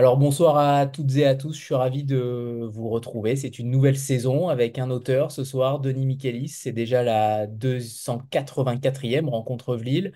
Alors bonsoir à toutes et à tous, je suis ravi de vous retrouver. C'est une nouvelle saison avec un auteur ce soir, Denis Michelis. C'est déjà la 284e rencontre Lille.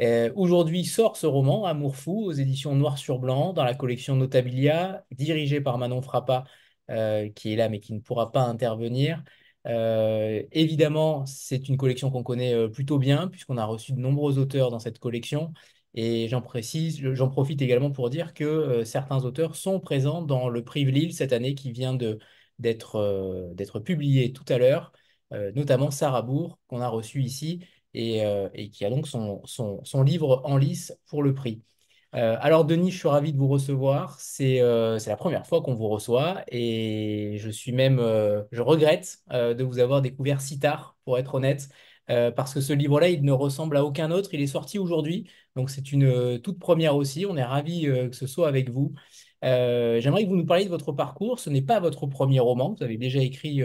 Euh, Aujourd'hui sort ce roman, Amour fou, aux éditions Noir sur Blanc, dans la collection Notabilia, dirigé par Manon Frappa, euh, qui est là mais qui ne pourra pas intervenir. Euh, évidemment, c'est une collection qu'on connaît euh, plutôt bien, puisqu'on a reçu de nombreux auteurs dans cette collection. Et j'en précise, j'en profite également pour dire que euh, certains auteurs sont présents dans le prix Lille cette année qui vient de, d'être, euh, d'être publié tout à l'heure, euh, notamment Sarah Bourg, qu'on a reçu ici et, et qui a donc son, son, son livre en lice pour le prix. Alors Denis, je suis ravi de vous recevoir. C'est c'est la première fois qu'on vous reçoit et je suis même, je regrette de vous avoir découvert si tard, pour être honnête, euh, parce que ce livre-là, il ne ressemble à aucun autre. Il est sorti aujourd'hui, donc c'est une euh, toute première aussi. On est ravi euh, que ce soit avec vous. J'aimerais que vous nous parliez de votre parcours. Ce n'est pas votre premier roman. Vous avez déjà écrit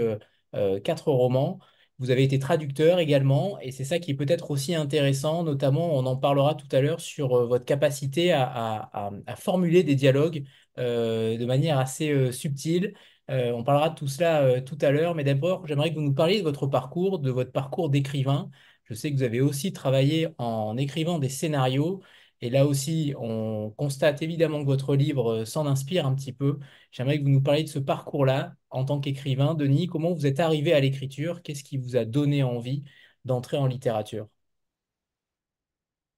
quatre romans. Vous avez été traducteur également, et c'est ça qui est peut-être aussi intéressant, notamment, on en parlera tout à l'heure sur votre capacité à, formuler des dialogues de manière assez subtile. Euh, on parlera de tout cela euh, tout à l'heure, mais d'abord, j'aimerais que vous nous parliez de votre parcours, de votre parcours d'écrivain. Je sais que vous avez aussi travaillé en écrivant des scénarios, et là aussi, on constate évidemment que votre livre euh, s'en inspire un petit peu. J'aimerais que vous nous parliez de ce parcours-là en tant qu'écrivain. Denis, comment vous êtes arrivé à l'écriture? Qu'est-ce qui vous a donné envie d'entrer en littérature?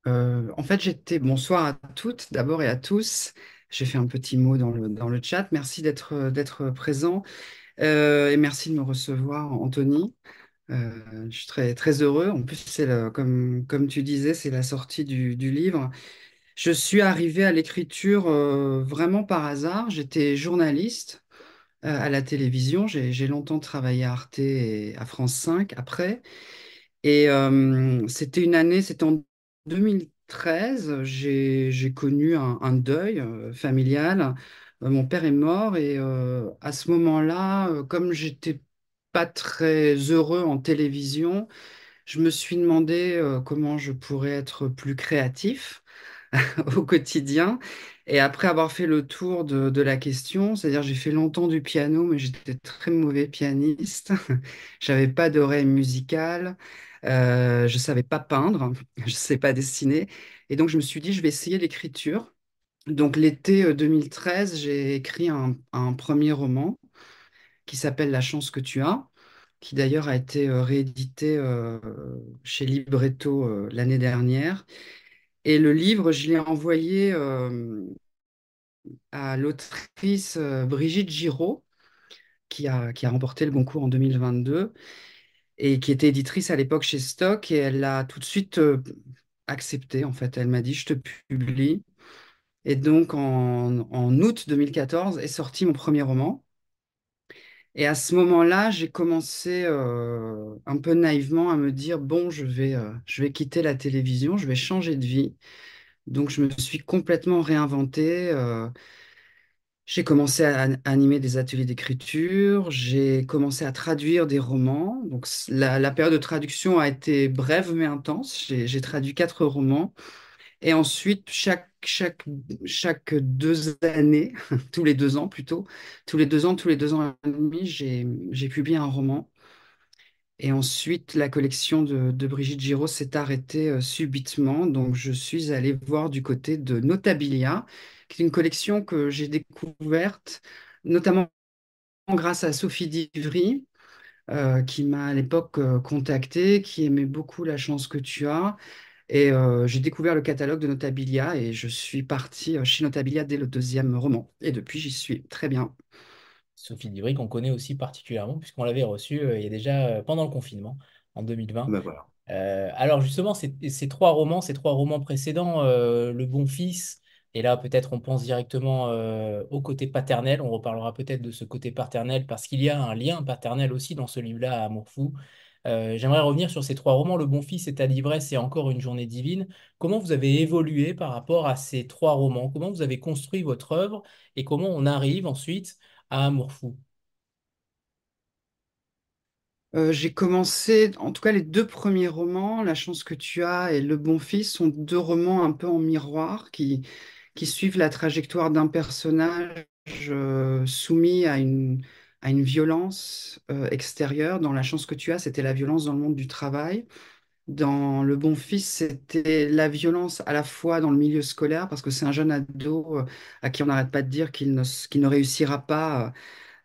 En fait, j'étais bonsoir à toutes d'abord et à tous. J'ai fait un petit mot dans le, dans le chat. Merci d'être présent euh, et merci de me recevoir, Anthony. Euh, je suis très, très heureux. En plus, c'est comme, comme tu disais, c'est la sortie du, du, livre. Je suis arrivée à l'écriture euh, vraiment par hasard. J'étais journaliste à la télévision. J'ai longtemps travaillé à Arte et à France 5 après. Et c'était une année, c'était en 2000, 13, j'ai connu un, deuil euh, familial. Euh, mon père est mort et euh, à ce moment-là, comme j'étais pas très heureux en télévision, je me suis demandé comment je pourrais être plus créatif au quotidien. Et après avoir fait le tour de, de la question, c'est-à-dire j'ai fait longtemps du piano, mais j'étais très mauvais pianiste. J'avais pas d'oreille musicale euh, je savais pas peindre, je sais pas dessiner. Et donc je me suis dit, je vais essayer l'écriture. Donc l'été euh, 2013, j'ai écrit un, un premier roman qui s'appelle La chance que tu as, qui d'ailleurs a été euh, réédité euh, chez Libretto euh, l'année dernière. Et le livre, je l'ai envoyé euh, à l'autrice euh, Brigitte Giraud, qui a, qui a remporté le concours en 2022 et qui était éditrice à l'époque chez Stock. Et elle a tout de suite euh, accepté, en fait. Elle m'a dit, je te publie. Et donc, en, août 2014 est sorti mon premier roman. Et à ce moment-là, j'ai commencé euh, un peu naïvement à me dire, bon, je vais, euh, je vais quitter la télévision, je vais changer de vie. Donc, je me suis complètement réinventée. J'ai commencé à an- animer des ateliers d'écriture, j'ai commencé à traduire des romans. Donc, la, période de traduction a été brève mais intense. J'ai traduit quatre romans. Et ensuite, chaque, chaque, chaque deux années, tous les deux ans plutôt, tous les deux ans, tous les deux ans et demi, j'ai, publié un roman. Et ensuite, la collection de, de Brigitte Giraud s'est arrêtée euh, subitement. Donc, je suis allée voir du côté de Notabilia, qui est une collection que j'ai découverte, notamment grâce à Sophie Divry, euh, qui m'a à l'époque euh, contactée, qui aimait beaucoup La chance que tu as. Et euh, j'ai découvert le catalogue de Notabilia et je suis partie euh, chez Notabilia dès le deuxième roman. Et depuis, j'y suis. Très bien. Sophie Divry, qu'on connaît aussi particulièrement, puisqu'on l'avait reçue euh, il y a déjà euh, pendant le confinement, en 2020. Ben voilà. Euh, alors justement, ces, ces trois romans, ces trois romans précédents, euh, Le Bon Fils, et là peut-être on pense directement euh, au côté paternel, on reparlera peut-être de ce côté paternel, parce qu'il y a un lien paternel aussi dans ce livre-là, à Amour fou. Euh, j'aimerais revenir sur ces trois romans, Le Bon Fils et Ta l'ivresse et Encore une journée divine. Comment vous avez évolué par rapport à ces trois romans? Comment vous avez construit votre œuvre et comment on arrive ensuite à Amour fou? Euh, j'ai commencé, en tout cas les deux premiers romans, La chance que tu as et Le bon fils, sont deux romans un peu en miroir qui, qui suivent la trajectoire d'un personnage euh, soumis à une, à une violence euh, extérieure. Dans La chance que tu as, c'était la violence dans le monde du travail. Dans Le Bon Fils, c'était la violence à la fois dans le milieu scolaire, parce que c'est un jeune ado euh, à qui on n'arrête pas de dire qu'il ne, qu'il ne réussira pas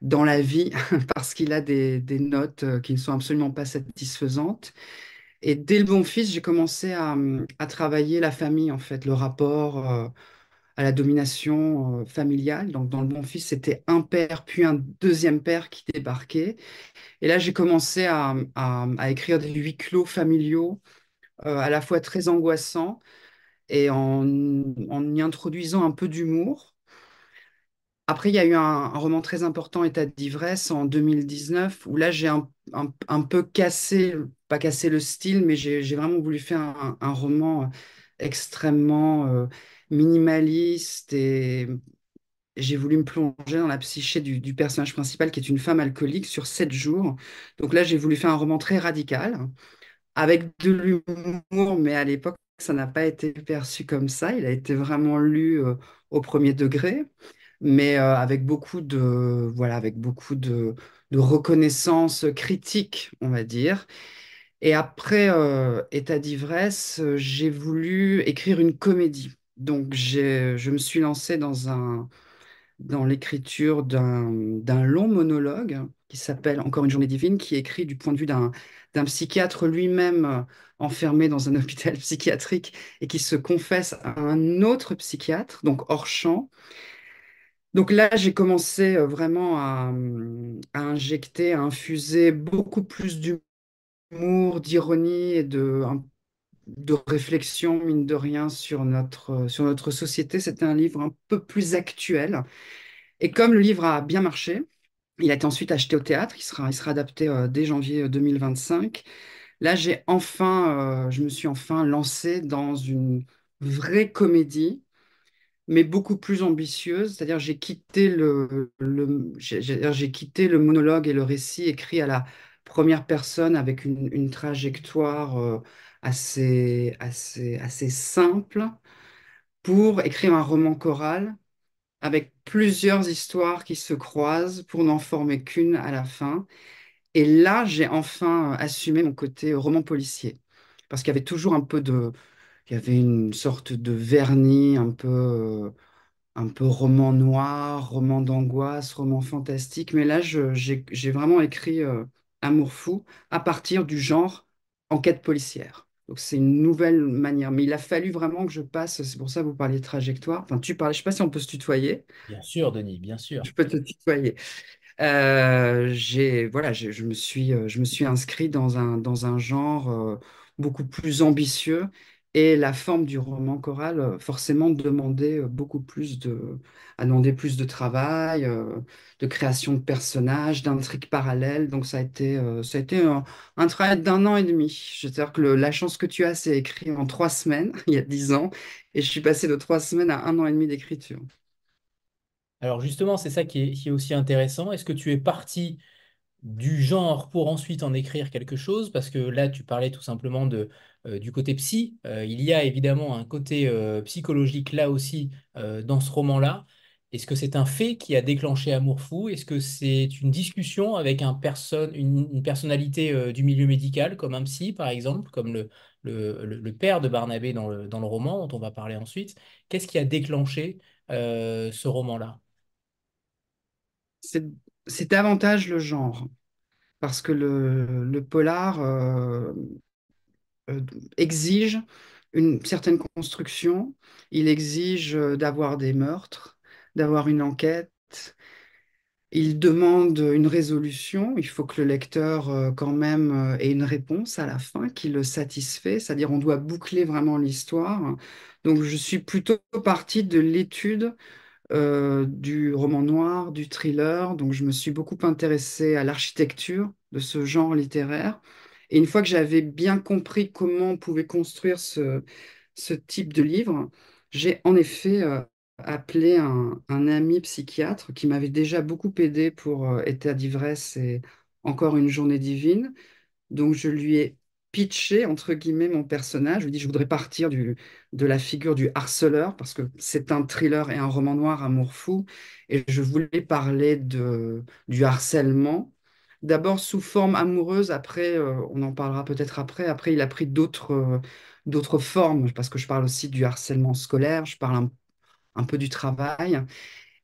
dans la vie parce qu'il a des, des notes qui ne sont absolument pas satisfaisantes. Et dès Le Bon Fils, j'ai commencé à, à travailler la famille, en fait, le rapport à la domination euh, familiale. Donc, dans Le Bon Fils, c'était un père, puis un deuxième père qui débarquait. Et là, j'ai commencé à, écrire des huis clos familiaux, euh, à la fois très angoissants, et en, y introduisant un peu d'humour. Après, il y a eu un, roman très important, État d'ivresse, en 2019, où là, j'ai un, peu cassé, pas cassé le style, mais j'ai vraiment voulu faire un, roman extrêmement euh, minimaliste et j'ai voulu me plonger dans la psyché du, personnage principal, qui est une femme alcoolique, sur sept jours. Donc là, j'ai voulu faire un roman très radical, avec de l'humour, mais à l'époque, ça n'a pas été perçu comme ça. Il a été vraiment lu euh, au premier degré, mais euh, avec beaucoup de, voilà, avec beaucoup de, reconnaissance critique, on va dire. Et après euh, État d'ivresse, j'ai voulu écrire une comédie. Donc je me suis lancée dans un dans l'écriture d'un long monologue qui s'appelle Encore une journée divine, qui est écrit du point de vue d'un psychiatre lui-même euh, enfermé dans un hôpital psychiatrique et qui se confesse à un autre psychiatre, donc hors champ. Donc là, j'ai commencé euh, vraiment à, à injecter, à infuser beaucoup plus d'humour, d'ironie et de, de réflexion, mine de rien, sur notre, sur notre société. C'était un livre un peu plus actuel. Et comme le livre a bien marché, il a été ensuite acheté au théâtre, il sera, il sera adapté euh, dès janvier 2025. Là, j'ai enfin, euh, je me suis enfin lancée dans une vraie comédie, mais beaucoup plus ambitieuse. C'est-à-dire, j'ai quitté le, le- j'ai quitté le monologue et le récit écrit à la première personne avec une, une trajectoire euh, assez, assez, assez simple pour écrire un roman choral avec plusieurs histoires qui se croisent pour n'en former qu'une à la fin. Et là, j'ai enfin euh, assumé mon côté roman policier. Parce qu'il y avait toujours un peu de... Il y avait une sorte de vernis un peu, euh, un peu roman noir, roman d'angoisse, roman fantastique. Mais là, j'ai, vraiment écrit euh, Amour fou à partir du genre enquête policière. Donc c'est une nouvelle manière. Mais il a fallu vraiment que je passe, c'est pour ça que vous parliez de trajectoire. Enfin, tu parlais, je ne sais pas si on peut se tutoyer. Bien sûr, Denis, bien sûr. Je peux te tutoyer. Euh, j'ai, voilà, je me suis, euh, je me suis inscrit dans un, dans un genre euh, beaucoup plus ambitieux et la forme du roman choral euh, forcément demandait euh, beaucoup plus de, a plus de travail, euh, de création de personnages, d'intrigues parallèles. Donc ça a été, ça a été un, travail d'un an et demi. C'est-à-dire que la chance que tu as, c'est écrit en trois semaines, il y a dix ans, et je suis passé de trois semaines à un an et demi d'écriture. Alors justement, c'est ça qui est, qui est aussi intéressant. Est-ce que tu es parti du genre pour ensuite en écrire quelque chose, parce que là, tu parlais tout simplement de, du côté psy. Euh, il y a évidemment un côté euh, psychologique là aussi euh, dans ce roman-là. Est-ce que c'est un fait qui a déclenché Amour fou? Est-ce que c'est une discussion avec une, personnalité euh, du milieu médical, comme un psy par exemple, comme le, père de Barnabé dans le, roman dont on va parler ensuite? Qu'est-ce qui a déclenché euh, ce roman-là? C'est, davantage le genre. parce que le, polar euh, euh, exige une certaine construction, il exige euh, d'avoir des meurtres, d'avoir une enquête, il demande une résolution, il faut que le lecteur euh, quand même euh, ait une réponse à la fin qui le satisfait, c'est-à-dire on doit boucler vraiment l'histoire. Donc je suis plutôt partie de l'étude euh, du roman noir, du thriller. Donc, je me suis beaucoup intéressée à l'architecture de ce genre littéraire. Et une fois que j'avais bien compris comment on pouvait construire ce, type de livre, j'ai en effet euh, appelé un, ami psychiatre qui m'avait déjà beaucoup aidé pour euh, État d'ivresse et Encore une journée divine. Donc, je lui ai pitché, entre guillemets, mon personnage. Je lui dis, je voudrais partir du, de la figure du harceleur, parce que c'est un thriller et un roman noir, Amour fou, et je voulais parler de, du harcèlement. D'abord sous forme amoureuse, après, euh, on en parlera peut-être après. Après, il a pris d'autres euh, d'autres formes, parce que je parle aussi du harcèlement scolaire, je parle un, peu du travail.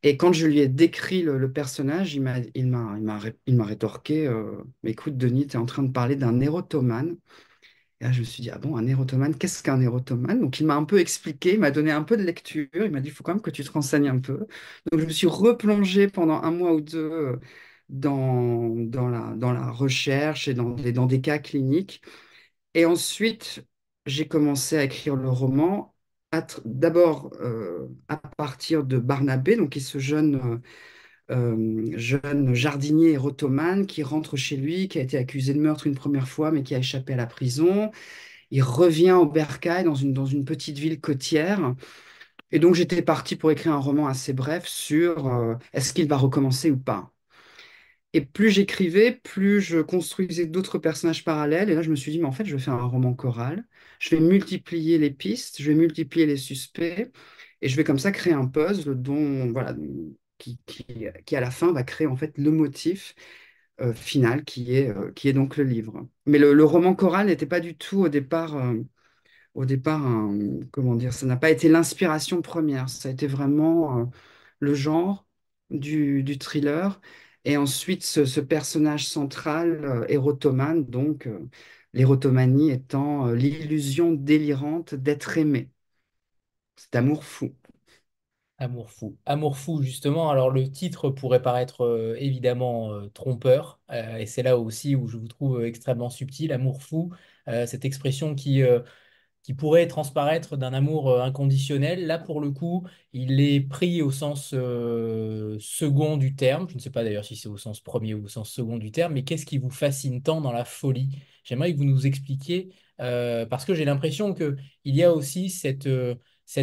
Et quand je lui ai décrit le, personnage, il m'a rétorqué, euh, écoute, Denis, tu es en train de parler d'un érotomane. Et là, je me suis dit, ah bon, un érotomane, qu'est-ce qu'un érotomane? Donc, il m'a un peu expliqué, il m'a donné un peu de lecture, il m'a dit, il faut quand même que tu te renseignes un peu. Donc, je me suis replongée pendant un mois ou deux dans, la, recherche et dans des, cas cliniques. Et ensuite, j'ai commencé à écrire le roman, d'abord euh, à partir de Barnabé, donc qui est ce jeune, euh, euh, jardinier érotomane qui rentre chez lui, qui a été accusé de meurtre une première fois, mais qui a échappé à la prison. Il revient au Bercail, dans une, petite ville côtière. Et donc, j'étais parti pour écrire un roman assez bref sur est-ce qu'il va recommencer ou pas. Et plus j'écrivais, plus je construisais d'autres personnages parallèles. Et là, je me suis dit, mais en fait, je vais faire un roman choral. Je vais multiplier les pistes, je vais multiplier les suspects. Et je vais comme ça créer un puzzle dont, voilà, qui, qui, qui à la fin va créer en fait le motif euh, final qui est, euh, qui est donc le livre. Mais le, roman choral n'était pas du tout au départ euh, au départ, comment dire, ça n'a pas été l'inspiration première, ça a été vraiment le genre du, du thriller. Et ensuite, ce, personnage central, euh, érotomane, donc euh, l'érotomanie étant euh, l'illusion délirante d'être aimé, cet amour fou. Amour fou. Amour fou, justement. Alors, le titre pourrait paraître évidemment trompeur, et c'est là aussi où je vous trouve extrêmement subtil. Amour fou, cette expression qui, qui pourrait transparaître d'un amour euh, inconditionnel. Là, pour le coup, il est pris au sens euh, second du terme. Je ne sais pas d'ailleurs si c'est au sens premier ou au sens second du terme, mais qu'est-ce qui vous fascine tant dans la folie? J'aimerais que vous nous expliquiez, euh, parce que j'ai l'impression que il y a aussi cet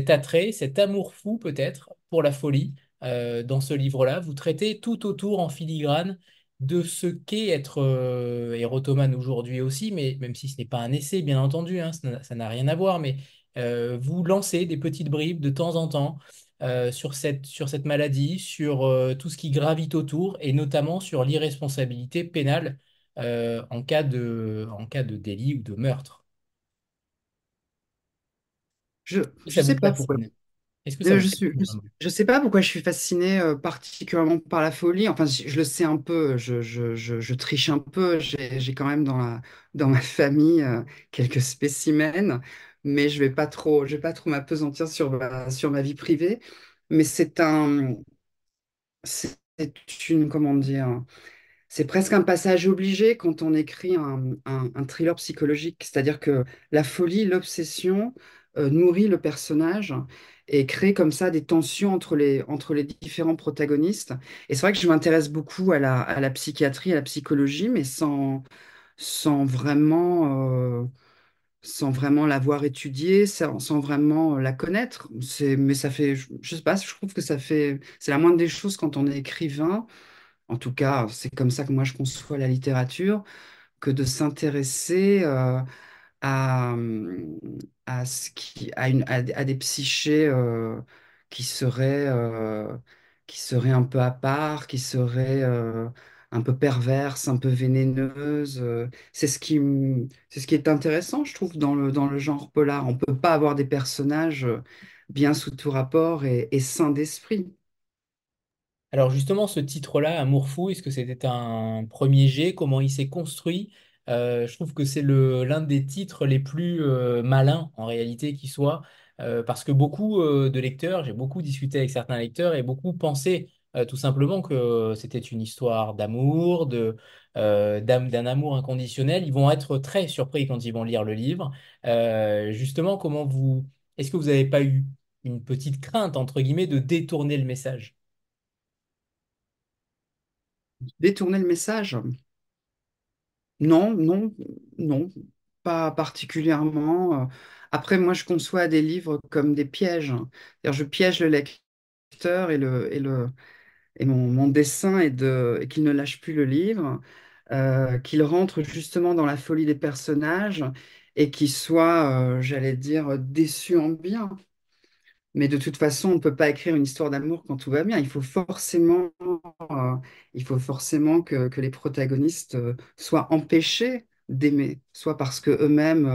attrait, cet amour fou peut-être pour la folie dans ce livre-là. Vous traitez tout autour en filigrane de ce qu'est être euh, érotomane aujourd'hui aussi, mais même si ce n'est pas un essai, bien entendu, hein, ça n'a rien à voir, mais euh, vous lancez des petites bribes de temps en temps euh, sur cette, sur cette maladie, sur euh, tout ce qui gravite autour, et notamment sur l'irresponsabilité pénale en cas de, en cas de délit ou de meurtre. Je vous sais pas pourquoi. Que ça Euh, Je suis, je, sais pas pourquoi je suis fascinée euh, particulièrement par la folie. Enfin, je, je le sais un peu, je, je, je, triche un peu. J'ai, quand même dans la, dans ma famille euh, quelques spécimens, mais je vais pas trop, je vais pas trop m'appesantir sur ma, sur ma vie privée. Mais c'est un, c'est une, comment dire, c'est presque un passage obligé quand on écrit un, un- un thriller psychologique. C'est-à-dire que la folie, l'obsession nourrit le personnage et crée comme ça des tensions entre les, entre les différents protagonistes. Et c'est vrai que je m'intéresse beaucoup à la, à la psychiatrie, à la psychologie, mais sans, sans vraiment, euh, vraiment l'avoir étudiée, sans, sans vraiment la connaître. Mais ça fait, je, je sais pas, je trouve que ça fait, c'est la moindre des choses quand on est écrivain en tout cas, c'est comme ça que moi je conçois la littérature, que de s'intéresser euh, à, à, ce qui, à, une, à, des psychés qui seraient, qui un peu à part, qui seraient un peu perverses, un peu vénéneuses. C'est ce qui, ce qui est intéressant, je trouve, dans le, dans le genre polar. On ne peut pas avoir des personnages bien sous tout rapport et, et sains d'esprit. Alors justement, ce titre-là, Amour fou, est-ce que c'était un premier jet? Comment il s'est construit? Euh, je trouve que c'est l'un des titres les plus euh, malins en réalité qui soit, euh, parce que beaucoup de lecteurs, j'ai beaucoup discuté avec certains lecteurs et beaucoup pensaient tout simplement que c'était une histoire d'amour, d'un amour inconditionnel. Ils vont être très surpris quand ils vont lire le livre. Justement, comment vous, est-ce que vous n'avez pas eu une petite crainte entre guillemets de détourner le message? Détourner le message? Non, non, non, pas particulièrement. Après, moi, je conçois des livres comme des pièges. C'est-à-dire, je piège le lecteur et, le, et, le, et mon, mon dessin est de, qu'il ne lâche plus le livre. euh, qu'il rentre justement dans la folie des personnages et qu'il soit, euh, j'allais dire, déçu en bien. Mais de toute façon, on ne peut pas écrire une histoire d'amour quand tout va bien. Il faut forcément, euh, il faut forcément que, les protagonistes euh, soient empêchés d'aimer, soit parce que eux-mêmes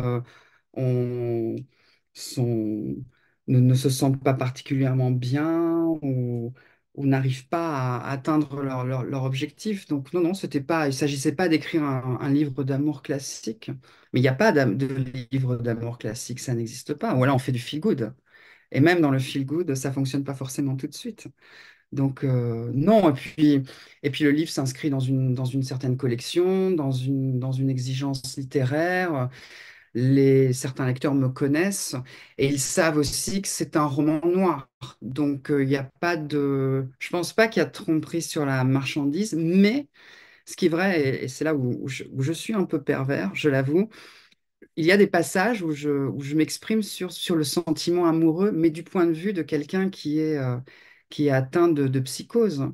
euh, ne, se sentent pas particulièrement bien ou, n'arrivent pas à atteindre leur, objectif. Donc non, non, pas, il ne s'agissait pas d'écrire un, un livre d'amour classique. Mais il n'y a pas de livre d'amour classique, ça n'existe pas. Ou alors on fait du feel good. Et même dans le feel good, ça fonctionne pas forcément tout de suite. Donc euh, non, et puis, et puis le livre s'inscrit dans une, dans une certaine collection, dans une, dans une exigence littéraire. Les, certains lecteurs me connaissent et ils savent aussi que c'est un roman noir. Donc euh, il n'y a pas de... Je pense pas qu'il y a de tromperie sur la marchandise, mais ce qui est vrai, et, c'est là où je suis un peu pervers, je l'avoue, il y a des passages où je, m'exprime sur, le sentiment amoureux, mais du point de vue de quelqu'un qui est, euh, atteint de, psychose.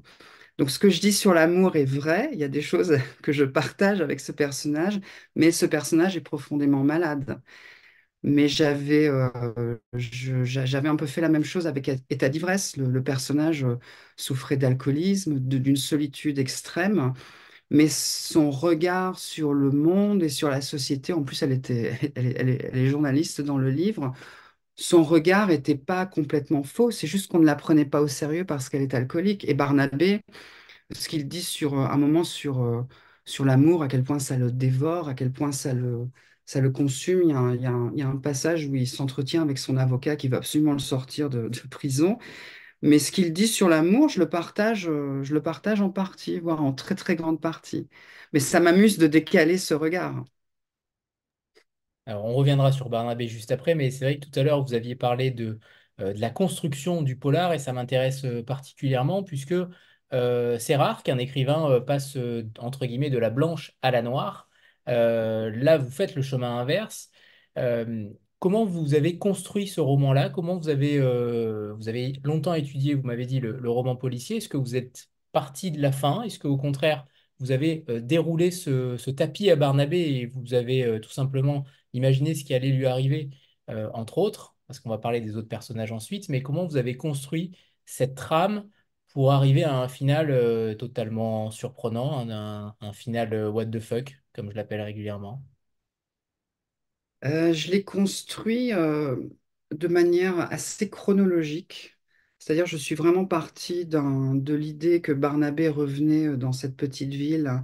Donc ce que je dis sur l'amour est vrai, il y a des choses que je partage avec ce personnage, mais ce personnage est profondément malade. Mais j'avais euh, j'avais un peu fait la même chose avec État d'ivresse. Le, personnage euh, souffrait d'alcoolisme, d'une solitude extrême mais son regard sur le monde et sur la société, en plus elle était, elle est, journaliste dans le livre, son regard n'était pas complètement faux, c'est juste qu'on ne la prenait pas au sérieux parce qu'elle est alcoolique. Et Barnabé, ce qu'il dit sur euh, un moment sur, euh, sur l'amour, à quel point ça le dévore, à quel point ça le, ça le consume, il y a un, passage où il s'entretient avec son avocat qui va absolument le sortir de prison. Mais ce qu'il dit sur l'amour, je le partage, euh, je le partage en partie, voire en très très grande partie. Mais ça m'amuse de décaler ce regard. Alors, on reviendra sur Barnabé juste après, mais c'est vrai que tout à l'heure, vous aviez parlé de, euh, la construction du polar et ça m'intéresse euh, particulièrement puisque c'est rare qu'un écrivain passe, entre guillemets, de la blanche à la noire. Là, vous faites le chemin inverse. Comment vous avez construit ce roman-là? Comment vous avez, euh, vous avez longtemps étudié, vous m'avez dit, le, roman policier. Est-ce que vous êtes parti de la fin? Est-ce qu'au contraire, vous avez euh, déroulé ce, tapis à Barnabé et vous avez euh, tout simplement imaginez ce qui allait lui arriver, entre autres, parce qu'on va parler des autres personnages ensuite, mais comment vous avez construit cette trame pour arriver à un final totalement surprenant, un, final what the fuck, comme je l'appelle régulièrement? Euh, je l'ai construit euh, de manière assez chronologique. C'est-à-dire, je suis vraiment partie de l'idée que Barnabé revenait euh, dans cette petite ville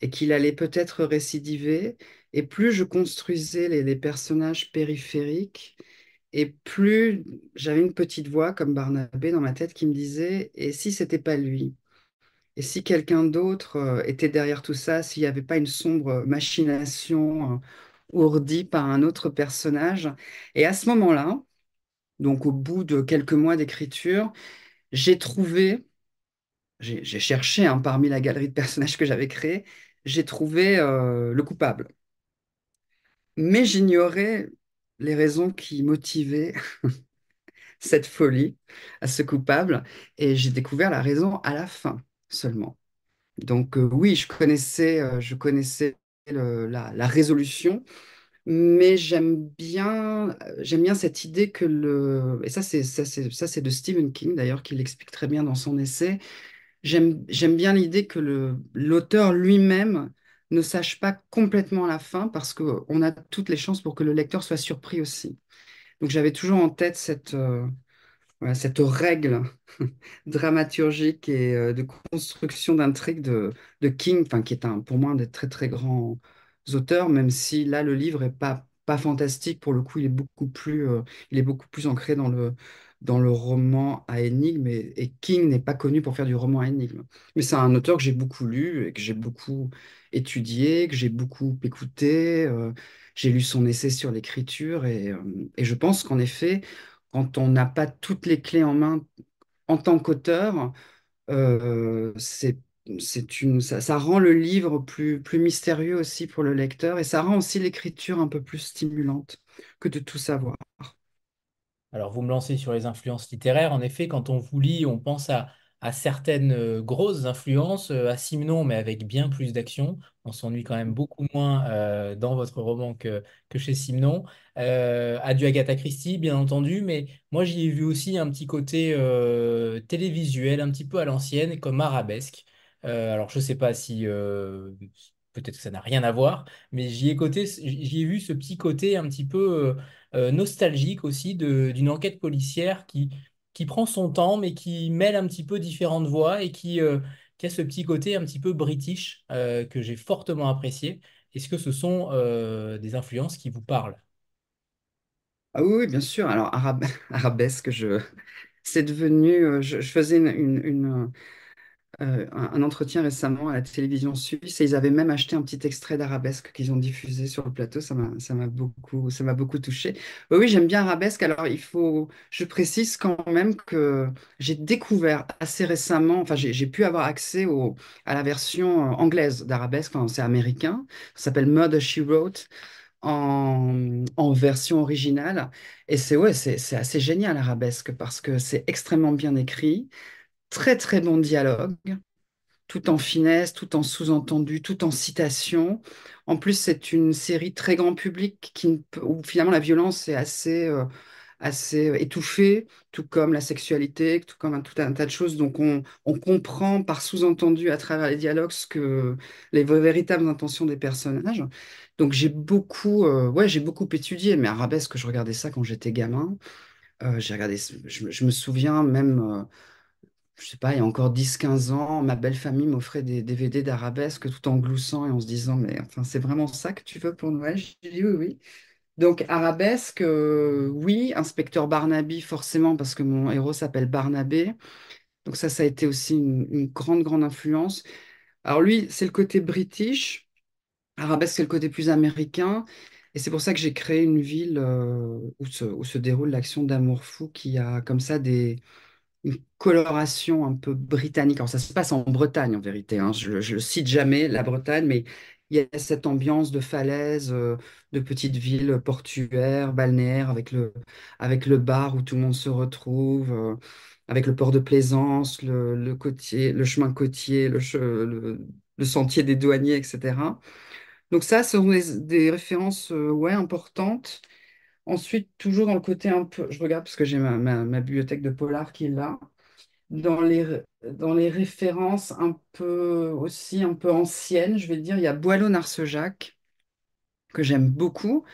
et qu'il allait peut-être récidiver. Et plus je construisais les, les personnages périphériques, et plus j'avais une petite voix comme Barnabé dans ma tête qui me disait, et si c'était pas lui? Et si quelqu'un d'autre était derrière tout ça, s'il n'y avait pas une sombre machination ourdie par un autre personnage? Et à ce moment-là, donc au bout de quelques mois d'écriture, j'ai trouvé, j'ai cherché hein, parmi la galerie de personnages que j'avais créés, j'ai trouvé euh, le coupable. Mais j'ignorais les raisons qui motivaient cette folie à ce coupable, et j'ai découvert la raison à la fin seulement. Donc euh, oui, je connaissais, euh, je connaissais la, résolution, mais j'aime bien, euh, j'aime bien cette idée que le... Et ça, c'est ça, c'est, ça, c'est de Stephen King, d'ailleurs, qui l'explique très bien dans son essai. J'aime, j'aime bien l'idée que le, l'auteur lui-même ne sache pas complètement la fin, parce qu'on a toutes les chances pour que le lecteur soit surpris aussi. Donc j'avais toujours en tête cette, euh, cette règle dramaturgique et euh, de construction d'intrigue de, de King, qui est un, pour moi un des très très grands auteurs, même si là le livre est pas, pas fantastique, pour le coup il est beaucoup plus, euh, il est beaucoup plus ancré dans le, dans le roman à énigme et, et King n'est pas connu pour faire du roman à énigme. Mais c'est un auteur que j'ai beaucoup lu et que j'ai beaucoup étudié, que j'ai beaucoup écouté. euh, j'ai lu son essai sur l'écriture et, et je pense qu'en effet, quand on n'a pas toutes les clés en main en tant qu'auteur, euh, c'est, une, ça, ça rend le livre plus, plus mystérieux aussi pour le lecteur et ça rend aussi l'écriture un peu plus stimulante que de tout savoir. Alors, vous me lancez sur les influences littéraires. En effet, quand on vous lit, on pense à, à certaines euh, grosses influences, euh, à Simon, mais avec bien plus d'action. On s'ennuie quand même beaucoup moins euh, dans votre roman que, que chez Simon. Euh, à du Agatha Christie, bien entendu, mais moi j'y ai vu aussi un petit côté euh, télévisuel, un petit peu à l'ancienne, comme arabesque. Alors je ne sais pas si peut-être que ça n'a rien à voir, mais j'y ai, côté- j'y ai vu ce petit côté un petit peu nostalgique aussi de- d'une enquête policière qui, qui prend son temps, mais qui mêle un petit peu différentes voix et qui, euh, a ce petit côté un petit peu british euh, que j'ai fortement apprécié. Est-ce que ce sont euh, des influences qui vous parlent? Ah oui, bien sûr. Alors, arabe- arabesque, je... c'est devenu. je, faisais une, euh, un, entretien récemment à la télévision suisse et ils avaient même acheté un petit extrait d'Arabesque qu'ils ont diffusé sur le plateau. Ça m'a, beaucoup, ça m'a beaucoup touché. Oui, j'aime bien Arabesque. Alors, il faut, je précise quand même que j'ai découvert assez récemment, enfin, j'ai pu avoir accès à la version euh, anglaise d'Arabesque, enfin, c'est américain. Ça s'appelle Murder, She Wrote en, en version originale. Et c'est ouais, c'est c'est assez génial, Arabesque, parce que c'est extrêmement bien écrit, très très bon dialogue tout en finesse, tout en sous-entendu, tout en citation. En plus, c'est une série très grand public qui, où finalement la violence est assez, euh, assez euh, étouffée, tout comme la sexualité, tout comme un, tout un tas de choses. Donc on, on comprend par sous-entendu à travers les dialogues ce que les véritables intentions des personnages. Donc j'ai beaucoup, euh, ouais, j'ai beaucoup étudié, mais Arabesque, je regardais ça quand j'étais gamin. Euh, j'ai regardé, je, je me souviens même. Je sais pas, il y a encore dix quinze ans, ma belle famille m'offrait des DVD d'arabesque tout en gloussant et en se disant, mais enfin, c'est vraiment ça que tu veux pour Noël? J'ai dit oui, oui. Donc, arabesque, euh, oui. Inspecteur Barnaby, forcément, parce que mon héros s'appelle Barnabé. Donc, ça, ça a été aussi une, grande, grande influence. Alors, lui, c'est le côté british. Arabesque, c'est le côté plus américain. Et c'est pour ça que j'ai créé une ville euh, où se déroule l'action d'amour fou qui a comme ça des une coloration un peu britannique. Alors, ça se passe en Bretagne, en vérité. hein. Je, je le cite jamais, la Bretagne, mais il y a cette ambiance de falaise, euh, de petite ville portuaire, balnéaire, avec le, avec le bar où tout le monde se retrouve, euh, avec le port de Plaisance, le, le chemin côtier, le, le sentier des douaniers, etc. Donc ça, ce sont des, des références euh, ouais, importantes. Ensuite, toujours dans le côté un peu, je regarde parce que j'ai ma, bibliothèque de polar qui est là, dans les, dans les références un peu aussi un peu anciennes, je vais dire, il y a Boileau-Narcejac, que j'aime beaucoup.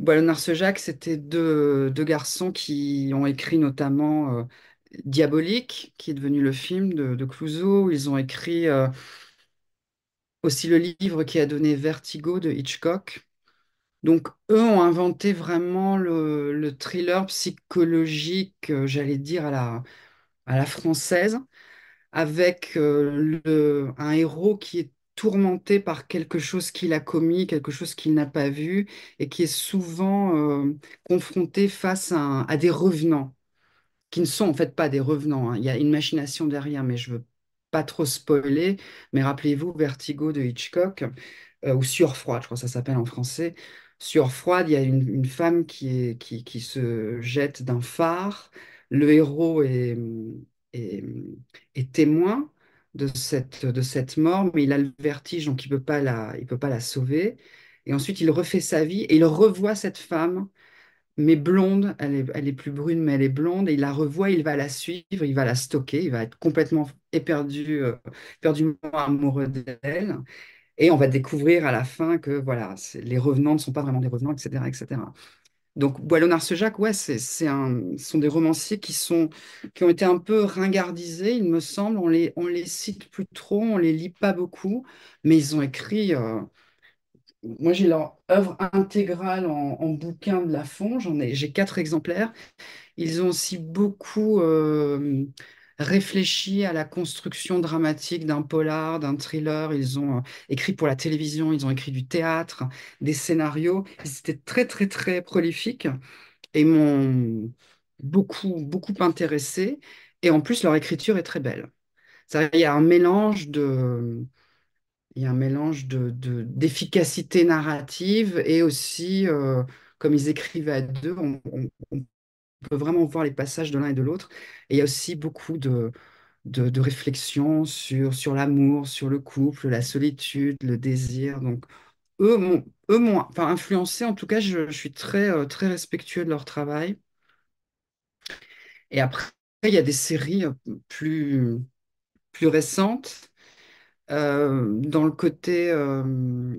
Boileau-Narcejac, c'était deux, deux garçons qui ont écrit notamment euh, Diabolique, qui est devenu le film de, de Clouseau. Ils ont écrit euh, aussi le livre qui a donné Vertigo de Hitchcock. Donc, eux ont inventé vraiment le, le thriller psychologique, euh, j'allais dire, à la, française, avec euh, un héros qui est tourmenté par quelque chose qu'il a commis, quelque chose qu'il n'a pas vu, et qui est souvent euh, confronté face à, des revenants qui ne sont en fait pas des revenants. hein. Il y a une machination derrière, mais je veux pas trop spoiler. Mais rappelez-vous, Vertigo de Hitchcock, euh, ou Sueur froide, je crois que ça s'appelle en français. Sueur froide, il y a une, femme qui, qui, se jette d'un phare. Le héros est, est, témoin de cette, de cette mort, mais il a le vertige, donc il peut pas la, il peut pas la sauver. Et ensuite, il refait sa vie et il revoit cette femme mais blonde, elle est, elle est plus brune, mais elle est blonde, et il la revoit, il va la suivre, il va la stocker, il va être complètement éperdu, euh, éperdument amoureux d'elle, et on va découvrir à la fin que voilà, les revenants ne sont pas vraiment des revenants, etc., etc. Donc ouais, c'est un, ce sont des romanciers qui sont, qui ont été un peu ringardisés, il me semble, on les, on les cite plus trop, on les lit pas beaucoup, mais ils ont écrit... euh, moi, j'ai leur œuvre intégrale en, bouquin de la Lafon. J'en ai, j'ai quatre exemplaires. Ils ont aussi beaucoup euh, réfléchi à la construction dramatique d'un polar, d'un thriller. Ils ont euh, écrit pour la télévision, ils ont écrit du théâtre, des scénarios. Ils étaient très, très, très prolifiques et m'ont beaucoup, beaucoup intéressé. Et en plus, leur écriture est très belle. Il y a un mélange de y a un mélange de, de- d'efficacité narrative et aussi, euh, comme ils écrivaient à deux, on- on peut vraiment voir les passages de l'un et de l'autre. Et il y a aussi beaucoup de, de, de réflexion sur, sur l'amour, sur le couple, la solitude, le désir. Donc, eux m'ont, enfin, influencé. En tout cas, je, suis très, euh, très respectueux de leur travail. Et après, il y a des séries euh, plus, plus récentes. Euh, dans le côté, je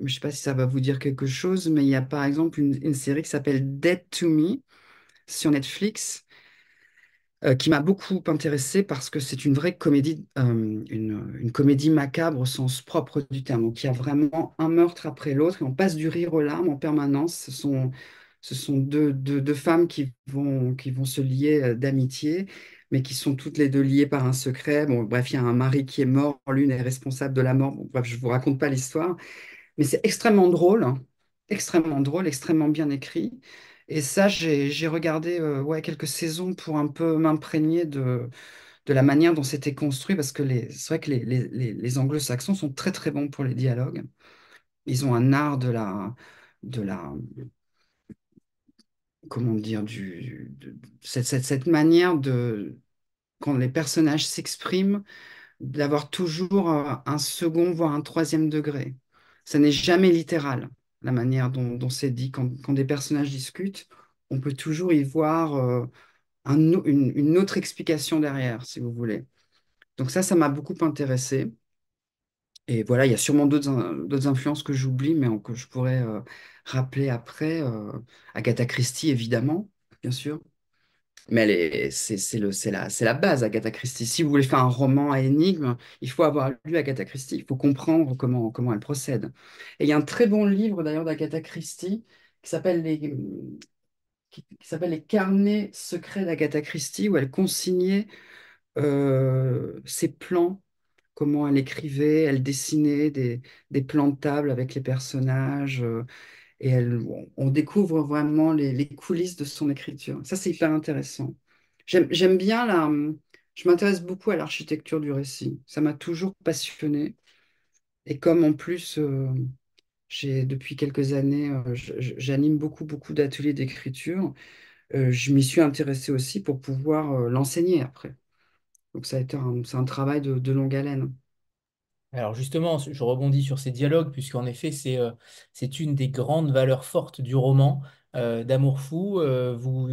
ne sais pas si ça va vous dire quelque chose, mais il y a par exemple une série qui s'appelle Dead to Me sur Netflix, euh, qui m'a beaucoup intéressée parce que c'est une vraie comédie, euh, une, comédie macabre au sens propre du terme. Donc il y a vraiment un meurtre après l'autre et on passe du rire aux larmes en permanence. Ce sont, deux, femmes qui vont, qui vont se lier euh, d'amitié, mais qui sont toutes les deux liées par un secret. Bon, bref, il y a un mari qui est mort, l'une est responsable de la mort. Bon, bref, je ne vous raconte pas l'histoire. Mais c'est extrêmement drôle, hein. extrêmement drôle, extrêmement bien écrit. Et ça, j'ai regardé euh, ouais, quelques saisons pour un peu m'imprégner de, de la manière dont c'était construit, parce que c'est vrai que les, les, les- les anglo-saxons sont très très bons pour les dialogues. Ils ont un art de la, de la, comment dire, du, de- cette, cette, cette manière de, quand les personnages s'expriment, d'avoir toujours euh, un second, voire un troisième degré. Ça n'est jamais littéral, la manière dont, c'est dit. Quand, des personnages discutent, on peut toujours y voir euh, une, autre explication derrière, si vous voulez. Donc ça, ça m'a beaucoup intéressé. Et voilà, il y a sûrement d'autres influences que j'oublie, mais que je pourrais euh, rappeler après. euh, Agatha Christie, évidemment, bien sûr. Mais est- c'est c'est la, la base, Agatha Christie. Si vous voulez faire un roman à énigme, il faut avoir lu Agatha Christie, il faut comprendre comment, comment elle procède. Et il y a un très bon livre d'ailleurs d'Agatha Christie qui s'appelle les, s'appelle Les carnets secrets d'Agatha Christie, où elle consignait euh, ses plans, comment elle écrivait, elle dessinait des, des plans de table avec les personnages. euh, et elle, on découvre vraiment les, coulisses de son écriture. Ça, c'est hyper intéressant. J'aime, bien la... Je m'intéresse beaucoup à l'architecture du récit. Ça m'a toujours passionné. Et comme en plus, euh, j'ai depuis quelques années, euh, j'anime beaucoup, beaucoup d'ateliers d'écriture, euh, je m'y suis intéressé aussi pour pouvoir l'enseigner après. Donc ça a été un, un travail de, de longue haleine. Alors justement, je rebondis sur ces dialogues, puisqu'en effet, c'est euh, une des grandes valeurs fortes du roman euh, d'Amour fou. Euh, vous,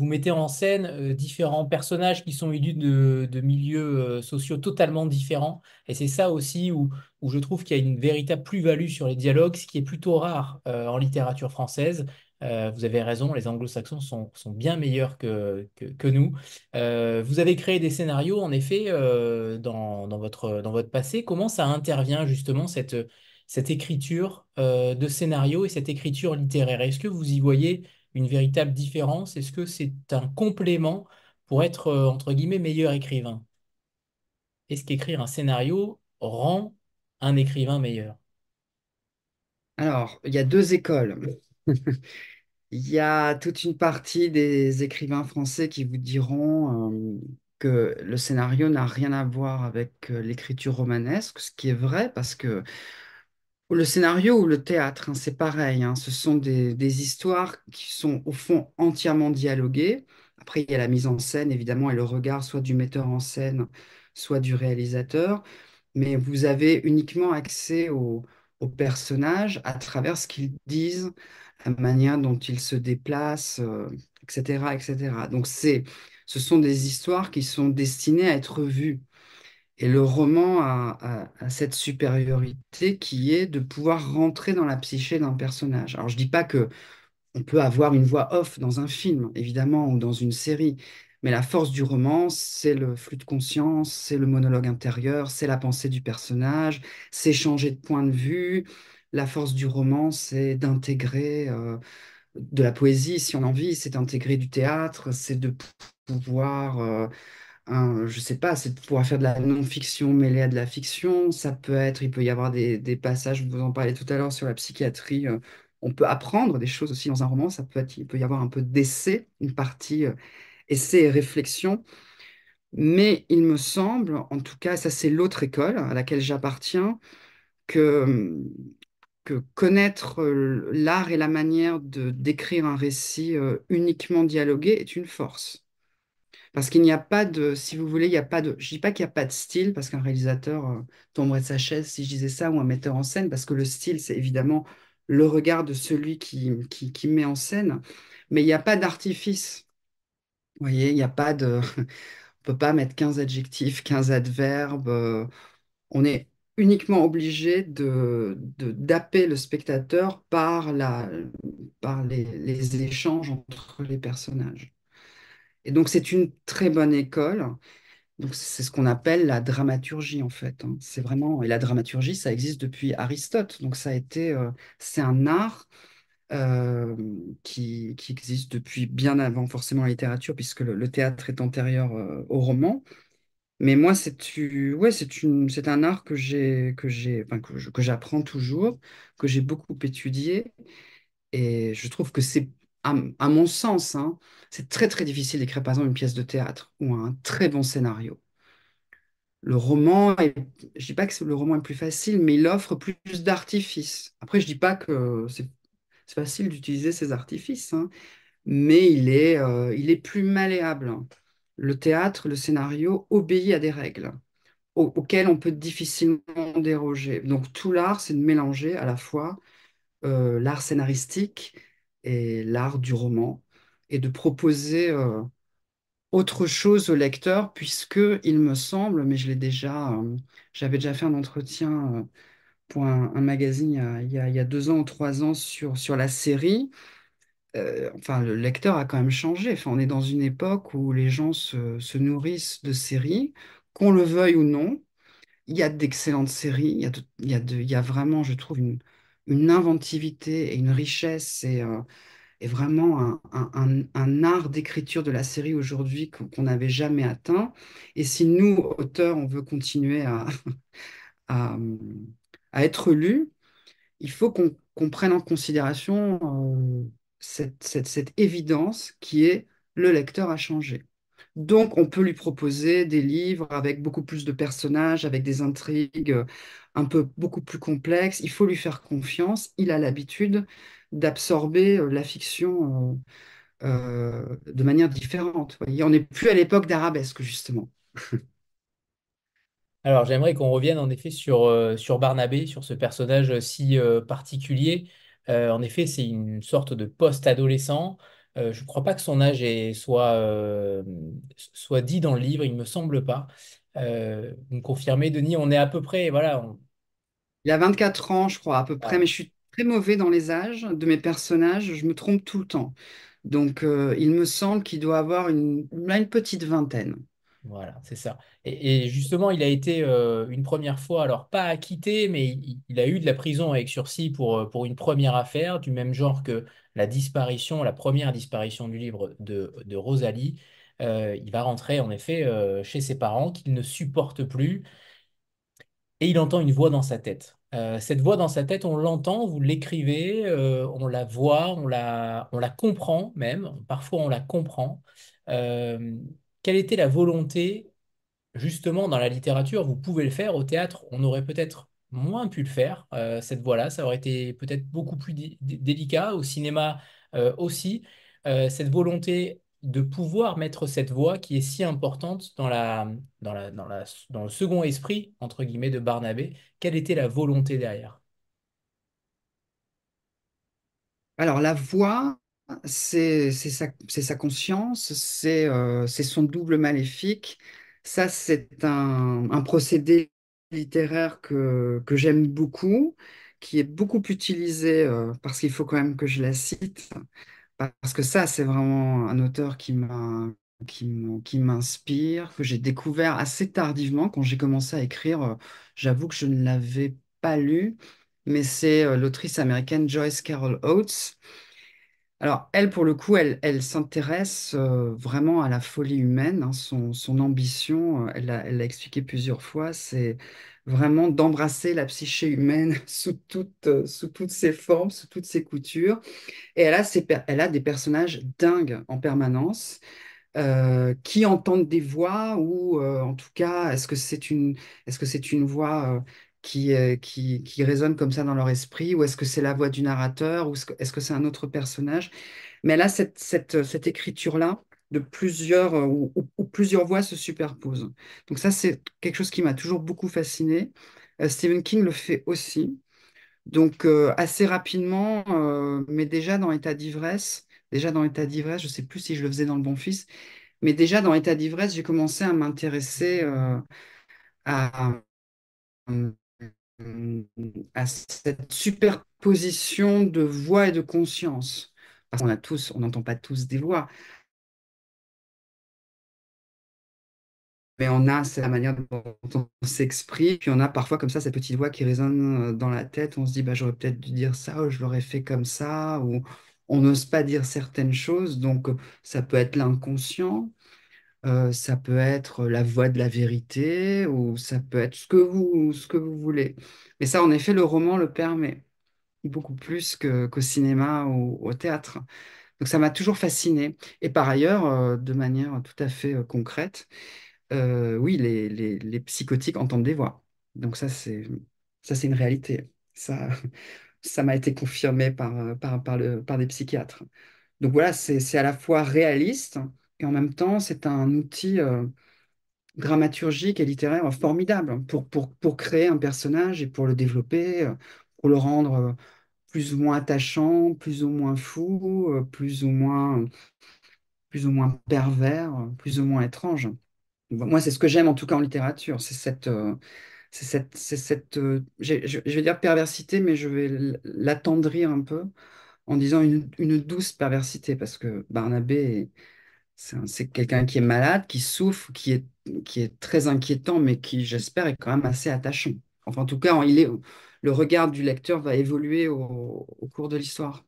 mettez en scène différents personnages qui sont issus de, milieux sociaux totalement différents. Et c'est ça aussi où, je trouve qu'il y a une véritable plus-value sur les dialogues, ce qui est plutôt rare en littérature française. Euh, vous avez raison, les anglo-saxons sont, sont bien meilleurs que, que, nous. Euh, vous avez créé des scénarios, en effet, euh, dans, dans votre, dans votre passé. Comment ça intervient justement cette, cette écriture de scénario et cette écriture littéraire? Est-ce que vous y voyez une véritable différence? Est-ce que c'est un complément pour être, entre guillemets, meilleur écrivain? Est-ce qu'écrire un scénario rend un écrivain meilleur? Alors, il y a deux écoles. Il y a toute une partie des écrivains français qui vous diront euh, que le scénario n'a rien à voir avec euh, l'écriture romanesque, ce qui est vrai parce que le scénario ou le théâtre, hein, c'est pareil, hein, ce sont des, histoires qui sont au fond entièrement dialoguées. Après, il y a la mise en scène, évidemment, et le regard soit du metteur en scène, soit du réalisateur, mais vous avez uniquement accès aux, aux personnages à travers ce qu'ils disent, la manière dont ils se déplacent, euh, etc., etc. Donc, c'est, ce sont des histoires qui sont destinées à être vues. Et le roman a, a- cette supériorité qui est de pouvoir rentrer dans la psyché d'un personnage. Alors, je dis pas que on peut avoir une voix off dans un film, évidemment, ou dans une série, mais la force du roman, c'est le flux de conscience, c'est le monologue intérieur, c'est la pensée du personnage, c'est changer de point de vue. La force du roman, c'est d'intégrer euh, de la poésie, si on en vit, c'est d'intégrer du théâtre, c'est de pouvoir euh, un- je sais pas, c'est de pouvoir faire de la non-fiction mêlée à de la fiction. Ça peut être, il peut y avoir des, passages, vous en parlez tout à l'heure sur la psychiatrie. euh, on peut apprendre des choses aussi dans un roman. Ça peut être, il peut y avoir un peu d'essai, une partie euh, essai et réflexion. Mais il me semble, en tout cas, ça c'est l'autre école à laquelle j'appartiens, que, que connaître l'art et la manière de d'écrire un récit uniquement dialogué est une force. Parce qu'il n'y a pas de, si vous voulez, il n'y a pas de, je dis pas qu'il n'y a pas de style, parce qu'un réalisateur tomberait de sa chaise si je disais ça, ou un metteur en scène, parce que le style, c'est évidemment le regard de celui qui, qui, qui met en scène, mais il n'y a pas d'artifice. Vous voyez, il n'y a pas de, on peut pas mettre 15 adjectifs, 15 adverbes. on est uniquement obligé de, d'happer le spectateur par la, par les, échanges entre les personnages. Et donc, c'est une très bonne école. C'est ce qu'on appelle la dramaturgie, en fait. hein. C'est vraiment, et la dramaturgie, ça existe depuis Aristote. Donc, ça a été, euh, c'est un art euh, qui, qui existe depuis bien avant forcément la littérature, puisque le, le théâtre est antérieur, euh, au roman. Mais moi, c'est ouais, c'est une, c'est un art que j'ai, que j'ai, enfin, que j'apprends toujours, que j'ai beaucoup étudié. Et je trouve que c'est, à, mon sens, hein, c'est très très difficile d'écrire par exemple une pièce de théâtre ou un très bon scénario. Le roman, est, je dis pas que le roman est plus facile, mais il offre plus d'artifices. Après, je dis pas que c'est facile d'utiliser ces artifices, hein, mais il est, euh, il est plus malléable. Le théâtre, le scénario obéit à des règles au- auxquelles on peut difficilement déroger. Donc tout l'art, c'est de mélanger à la fois euh, l'art scénaristique et l'art du roman, et de proposer euh, autre chose au lecteur, puisque il me semble, mais je l'ai déjà, euh, j'avais déjà fait un entretien pour un, magazine il y a, il y a- il y a deux ans ou trois ans sur, sur la série. Euh, enfin, le lecteur a quand même changé. Enfin, on est dans une époque où les gens se, se nourrissent de séries, qu'on le veuille ou non. Il y a d'excellentes séries, il y a, il y a, il y a vraiment, je trouve, une, inventivité et une richesse et, euh, vraiment un, art d'écriture de la série aujourd'hui qu'on n'avait jamais atteint. Et si nous, auteurs, on veut continuer à, à, être lus, il faut qu'on qu'on prenne en considération euh, cette, évidence qui est le lecteur a changé. Donc, on peut lui proposer des livres avec beaucoup plus de personnages, avec des intrigues euh, un peu beaucoup plus complexes. Il faut lui faire confiance. Il a l'habitude d'absorber euh, la fiction euh, de manière différente. On n'est plus à l'époque d'arabesque, justement. Alors, j'aimerais qu'on revienne en effet sur, sur Barnabé, sur ce personnage si particulier. Euh, en effet, c'est une sorte de post-adolescent. Euh, je ne crois pas que son âge est- soit, euh, soit dit dans le livre, il ne me semble pas. Vous me confirmez, Denis, on est à peu près, voilà, on- Il a 24 ans, je crois, à peu près, mais je suis très mauvais dans les âges de mes personnages. Je me trompe tout le temps. Donc, il me semble qu'il doit avoir une, une petite vingtaine. Voilà, c'est ça. Et, justement, il a été euh, une première fois, alors pas acquitté, mais il, a eu de la prison avec sursis pour, euh, pour une première affaire, du même genre que la disparition, la première disparition du livre de, Rosalie. Euh, il va rentrer en effet chez ses parents qu'il ne supporte plus et il entend une voix dans sa tête. Cette voix dans sa tête, on l'entend, vous l'écrivez, on la voit, on la comprend même, parfois on la comprend. Quelle était la volonté justement, dans la littérature, vous pouvez le faire. Au théâtre, on aurait peut-être moins pu le faire, euh, cette voie-là. Ça aurait été peut-être beaucoup plus dé- dé- délicat. Au cinéma euh, aussi, Euh, cette volonté de pouvoir mettre cette voix qui est si importante dans dans le second esprit, entre guillemets, de Barnabé. Quelle était la volonté derrière? Alors, la voix, c'est sa, conscience, c'est euh, c'est son double maléfique. Ça, c'est un, procédé littéraire que, j'aime beaucoup, qui est beaucoup utilisé, euh, parce qu'il faut quand même que je la cite, parce que ça, c'est vraiment un auteur qui m'inspire, que j'ai découvert assez tardivement quand j'ai commencé à écrire. euh, J'avoue que je ne l'avais pas lu, mais c'est l'autrice américaine Joyce Carol Oates. Alors, elle, pour le coup, elle, s'intéresse euh, vraiment à la folie humaine. hein. Son, ambition, euh, elle l'a expliqué plusieurs fois, c'est vraiment d'embrasser la psyché humaine sous toutes, euh, sous toutes ses formes, sous toutes ses coutures. Et elle a, des personnages dingues en permanence qui entendent des voix ou en tout cas, est-ce que c'est une, voix qui, euh, qui, qui résonne comme ça dans leur esprit ou est-ce que c'est la voix du narrateur ou est-ce que c'est un autre personnage? Mais elle a cette, cette, cette écriture-là de plusieurs, euh, où, plusieurs voix se superposent. Donc ça, c'est quelque chose qui m'a toujours beaucoup fasciné. Euh, Stephen King le fait aussi. Donc euh, assez rapidement, euh, mais déjà dans état d'ivresse, déjà dans état d'ivresse, je ne sais plus si je le faisais dans Le Bon Fils, mais déjà dans état d'ivresse, j'ai commencé à m'intéresser euh, à, à cette superposition de voix et de conscience. Parce qu'on a tous, on n'entend pas tous des voix, mais on a, la manière dont on s'exprime, puis on a parfois comme ça cette petite voix qui résonne euh, dans la tête, on se dit, bah, j'aurais peut-être dû dire ça, ou je l'aurais fait comme ça, ou on n'ose pas dire certaines choses, donc ça peut être l'inconscient, euh, ça peut être la voix de la vérité, ou ça peut être ce que vous, ce que vous voulez. Mais ça, en effet, le roman le permet, beaucoup plus qu'au cinéma ou au théâtre. Donc ça m'a toujours fasciné. Et par ailleurs, de manière tout à fait concrète, oui, les, les- les psychotiques entendent des voix. Donc ça, c'est une réalité. Ça, ça m'a été confirmé par, par, par, le, par des psychiatres. Donc voilà, c'est à la fois réaliste et en même temps, c'est un outil euh, dramaturgique et littéraire formidable pour, pour, pour créer un personnage et pour le développer, euh, pour le rendre euh, plus ou moins attachant, plus ou moins fou, euh, plus ou moins, plus ou moins pervers, plus ou moins étrange. Moi, c'est ce que j'aime en tout cas en littérature, c'est cette, c'est cette, cette je, vais dire perversité, mais je vais l'attendrir un peu en disant une, une douce perversité, parce que Barnabé, est- c'est un- c'est quelqu'un qui est malade, qui souffre, qui est, très inquiétant, mais qui, j'espère, est quand même assez attachant. Enfin, en tout cas, le regard du lecteur va évoluer au, cours de l'histoire.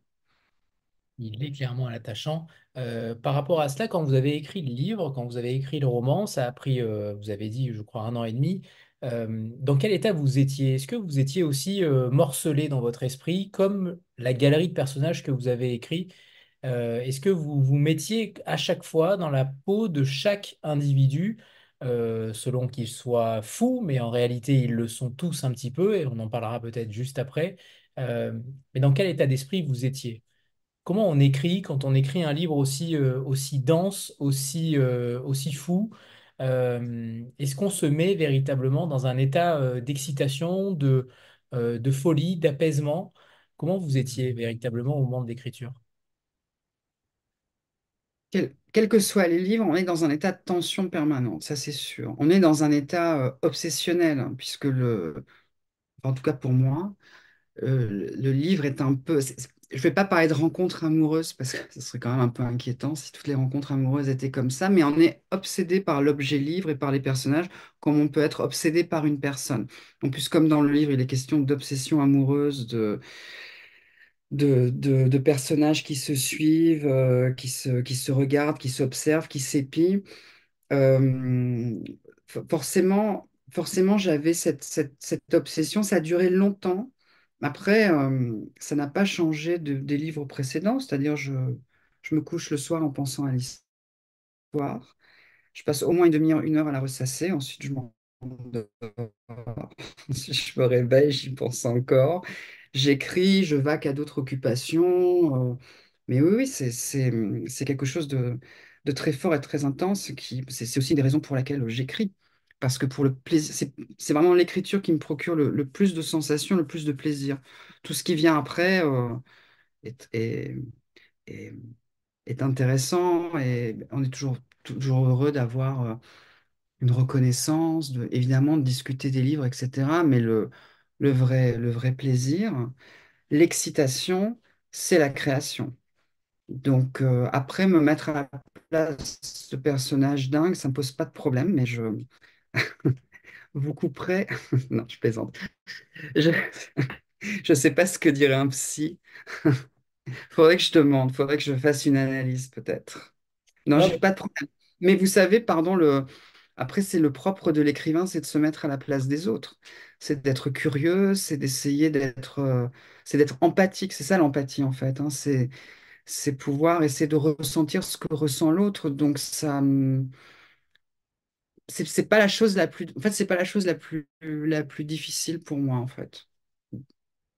Il est clairement attachant. Euh, par rapport à cela, quand vous avez écrit le livre, quand vous avez écrit le roman, ça a pris, euh, vous avez dit, je crois, un an et demi. Euh, dans quel état vous étiez? Est-ce que vous étiez aussi morcelé dans votre esprit, comme la galerie de personnages que vous avez écrit? Euh, est-ce que vous vous mettiez à chaque fois dans la peau de chaque individu, euh, selon qu'il soit fou, mais en réalité ils le sont tous un petit peu, et on en parlera peut-être juste après. Euh, mais dans quel état d'esprit vous étiez? Comment on écrit quand on écrit un livre aussi, aussi dense, aussi, aussi fou? Est-ce qu'on se met véritablement dans un état d'excitation, de, de folie, d'apaisement? Comment vous étiez véritablement au moment de l'écriture? Quel- quels que soient les livres, on est dans un état de tension permanente, ça c'est sûr. On est dans un état euh, obsessionnel, hein, puisque le, en tout cas pour moi, euh, le livre est un peu. Je ne vais pas parler de rencontres amoureuses parce que ce serait quand même un peu inquiétant si toutes les rencontres amoureuses étaient comme ça, mais on est obsédé par l'objet livre et par les personnages, comme on peut être obsédé par une personne. En plus, comme dans le livre, il est question d'obsession amoureuse, de, de, de- personnages qui se suivent, euh, qui se, qui se regardent, qui s'observent, qui s'épient. Euh, for- forcément, forcément, j'avais cette, cette, obsession. Ça a duré longtemps. Après, euh, ça n'a pas changé de- des livres précédents. C'est-à-dire, je, je me couche le soir en pensant à l'histoire. Je passe au moins une demi-heure, une heure à la ressasser. Ensuite, je m'endors. Ensuite, je me réveille, j'y pense encore. J'écris, je vaque à d'autres occupations. euh, mais oui, oui, c'est, c'est, quelque chose de, de très fort et très intense. C'est, aussi une des raisons pour laquelle j'écris. Parce que pour le plaisir, c'est, vraiment l'écriture qui me procure le, le plus de sensations, le plus de plaisir. Tout ce qui vient après euh, est, est, est- est intéressant et on est toujours, toujours heureux d'avoir euh, une reconnaissance, de, évidemment de discuter des livres, etc. Mais le, le vrai, le vrai plaisir, l'excitation, c'est la création. Donc euh, après, me mettre à la place de personnage dingue, ça ne me pose pas de problème, mais je vous couperai. Non, je plaisante. Je ne sais pas ce que dirait un psy. Faudrait que je te demande, faudrait que je fasse une analyse peut-être. Non, Non, j'ai pas de problème. Mais vous savez, pardon, le... après, c'est le propre de l'écrivain, c'est de se mettre à la place des autres. C'est d'être curieux, c'est d'essayer d'être euh, c'est d'être empathique. C'est ça l'empathie, en fait. hein. C'est c'est pouvoir essayer de ressentir ce que ressent l'autre. Donc, ça, hum, c'est pas la chose la plus, en fait, c'est pas la chose la plus, la plus difficile pour moi, en fait.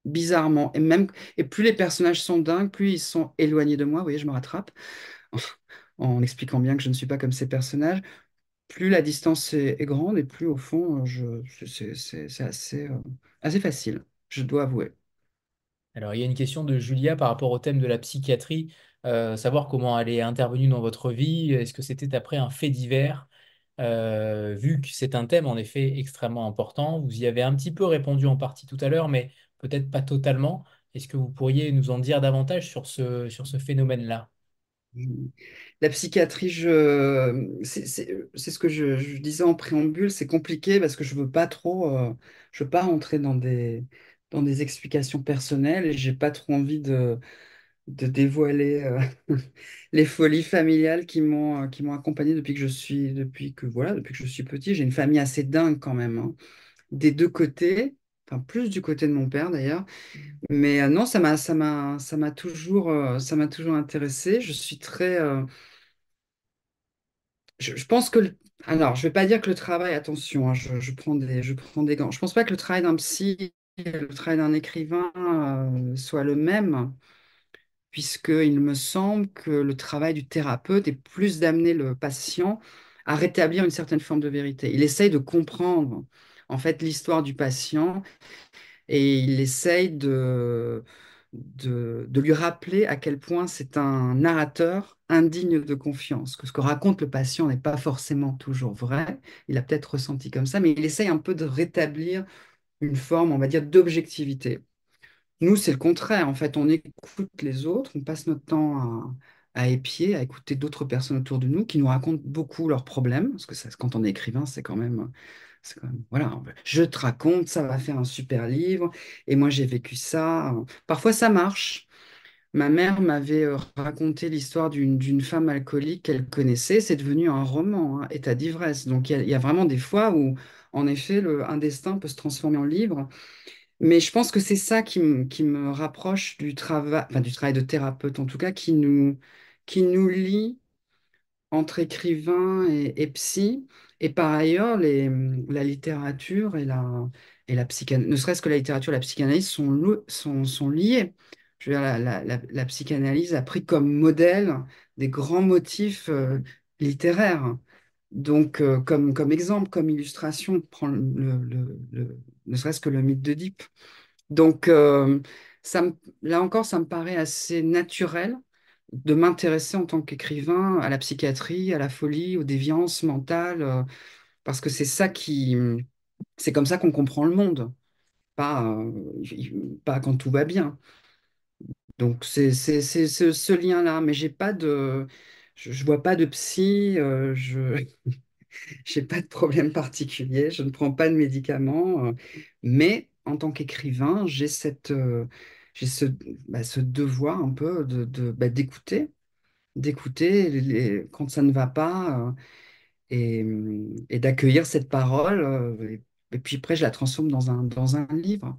Bizarrement. Et même, et plus les personnages sont dingues, plus ils sont éloignés de moi. Vous voyez, je me rattrape. en expliquant bien que je ne suis pas comme ces personnages, plus la distance est, grande et plus au fond, je, c'est euh, assez facile, je dois avouer. Alors, il y a une question de Julia par rapport au thème de la psychiatrie, euh, savoir comment elle est intervenue dans votre vie. Est-ce que c'était après un fait divers? Euh, vu que c'est un thème en effet extrêmement important, vous y avez un petit peu répondu en partie tout à l'heure, mais peut-être pas totalement. Est-ce que vous pourriez nous en dire davantage sur ce, sur ce phénomène-là? La psychiatrie, c'est ce que je, disais en préambule, c'est compliqué parce que je veux pas trop, euh, je veux pas rentrer dans des, explications personnelles et j'ai pas trop envie de, dévoiler euh, les folies familiales qui m'ont qui accompagné depuis que je suis, depuis que voilà, depuis que je suis petit. J'ai une famille assez dingue quand même, hein, des deux côtés, enfin plus du côté de mon père d'ailleurs. Mais euh, non, ça m'a ça m'a ça m'a toujours euh, ça m'a toujours intéressé. Je suis très euh, Je, je pense que, le- alors, je vais pas dire que le travail, attention, hein, je, je prends des, je prends des gants. Je pense pas que le travail d'un psy et le travail d'un écrivain soit le même, puisqu'il me semble que le travail du thérapeute est plus d'amener le patient à rétablir une certaine forme de vérité. Il essaye de comprendre, en fait, l'histoire du patient et il essaye de, de, lui rappeler à quel point c'est un narrateur indigne de confiance, que ce que raconte le patient n'est pas forcément toujours vrai, il a peut-être ressenti comme ça, mais il essaye un peu de rétablir une forme, on va dire, d'objectivité. Nous, c'est le contraire, en fait, on écoute les autres, on passe notre temps à, à épier, à écouter d'autres personnes autour de nous qui nous racontent beaucoup leurs problèmes, parce que quand on est écrivain, c'est quand même voilà, je te raconte, ça va faire un super livre, et moi j'ai vécu ça. Parfois ça marche. Ma mère m'avait euh, raconté l'histoire d'une femme alcoolique qu'elle connaissait, c'est devenu un roman, hein, État d'ivresse. Donc il y, a vraiment des fois où, en effet, le, un destin peut se transformer en livre. Mais je pense que c'est ça qui, me- qui me rapproche du travail, enfin, du travail de thérapeute, en tout cas, qui nous, qui nous lie entre écrivain et, et psy. Et par ailleurs, la littérature et la, et psychanalyse, ne serait-ce que la littérature la psychanalyse sont, liées. La, psychanalyse a pris comme modèle des grands motifs euh, littéraires. Donc, euh, comme, exemple, comme illustration, le- ne serait-ce que le mythe d'Oedipe. Donc, euh, là encore, ça me paraît assez naturel de m'intéresser en tant qu'écrivain à la psychiatrie, à la folie, aux déviances mentales, euh, parce que c'est ça qui, c'est comme ça qu'on comprend le monde, pas, euh, pas quand tout va bien. Donc c'est ce, lien-là, mais j'ai pas de, je, je vois pas de psy, euh, je j'ai pas de problème particulier, je ne prends pas de médicaments, mais en tant qu'écrivain, j'ai cette, j'ai ce, bah, ce devoir un peu de, de- bah, d'écouter d'écouter quand ça ne va pas euh, et, et d'accueillir cette parole. euh, et, et puis après, je la transforme dans un, dans un livre.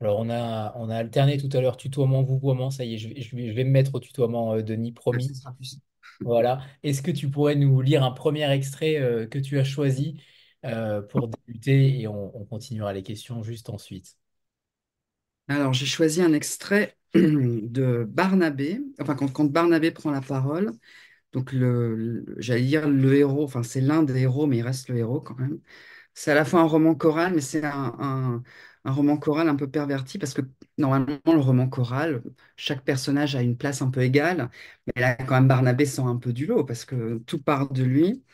Alors, on a, on a alterné tout à l'heure tutoiement, vouvoiement. Ça y est, je vais, je vais, je vais me mettre au tutoiement, euh, Denis, Ouais, promis. Ce sera plus. Voilà. Est-ce que tu pourrais nous lire un premier extrait euh, que tu as choisi euh, pour débuter et on, on continuera les questions juste ensuite? Alors, j'ai choisi un extrait de Barnabé, enfin, quand, Barnabé prend la parole. Donc, le, j'allais dire le héros, enfin, c'est l'un des héros, mais il reste le héros quand même. C'est à la fois un roman choral, mais c'est un, roman choral un peu perverti parce que normalement, le roman choral, chaque personnage a une place un peu égale. Mais là, quand même, Barnabé sort un peu du lot parce que tout part de lui.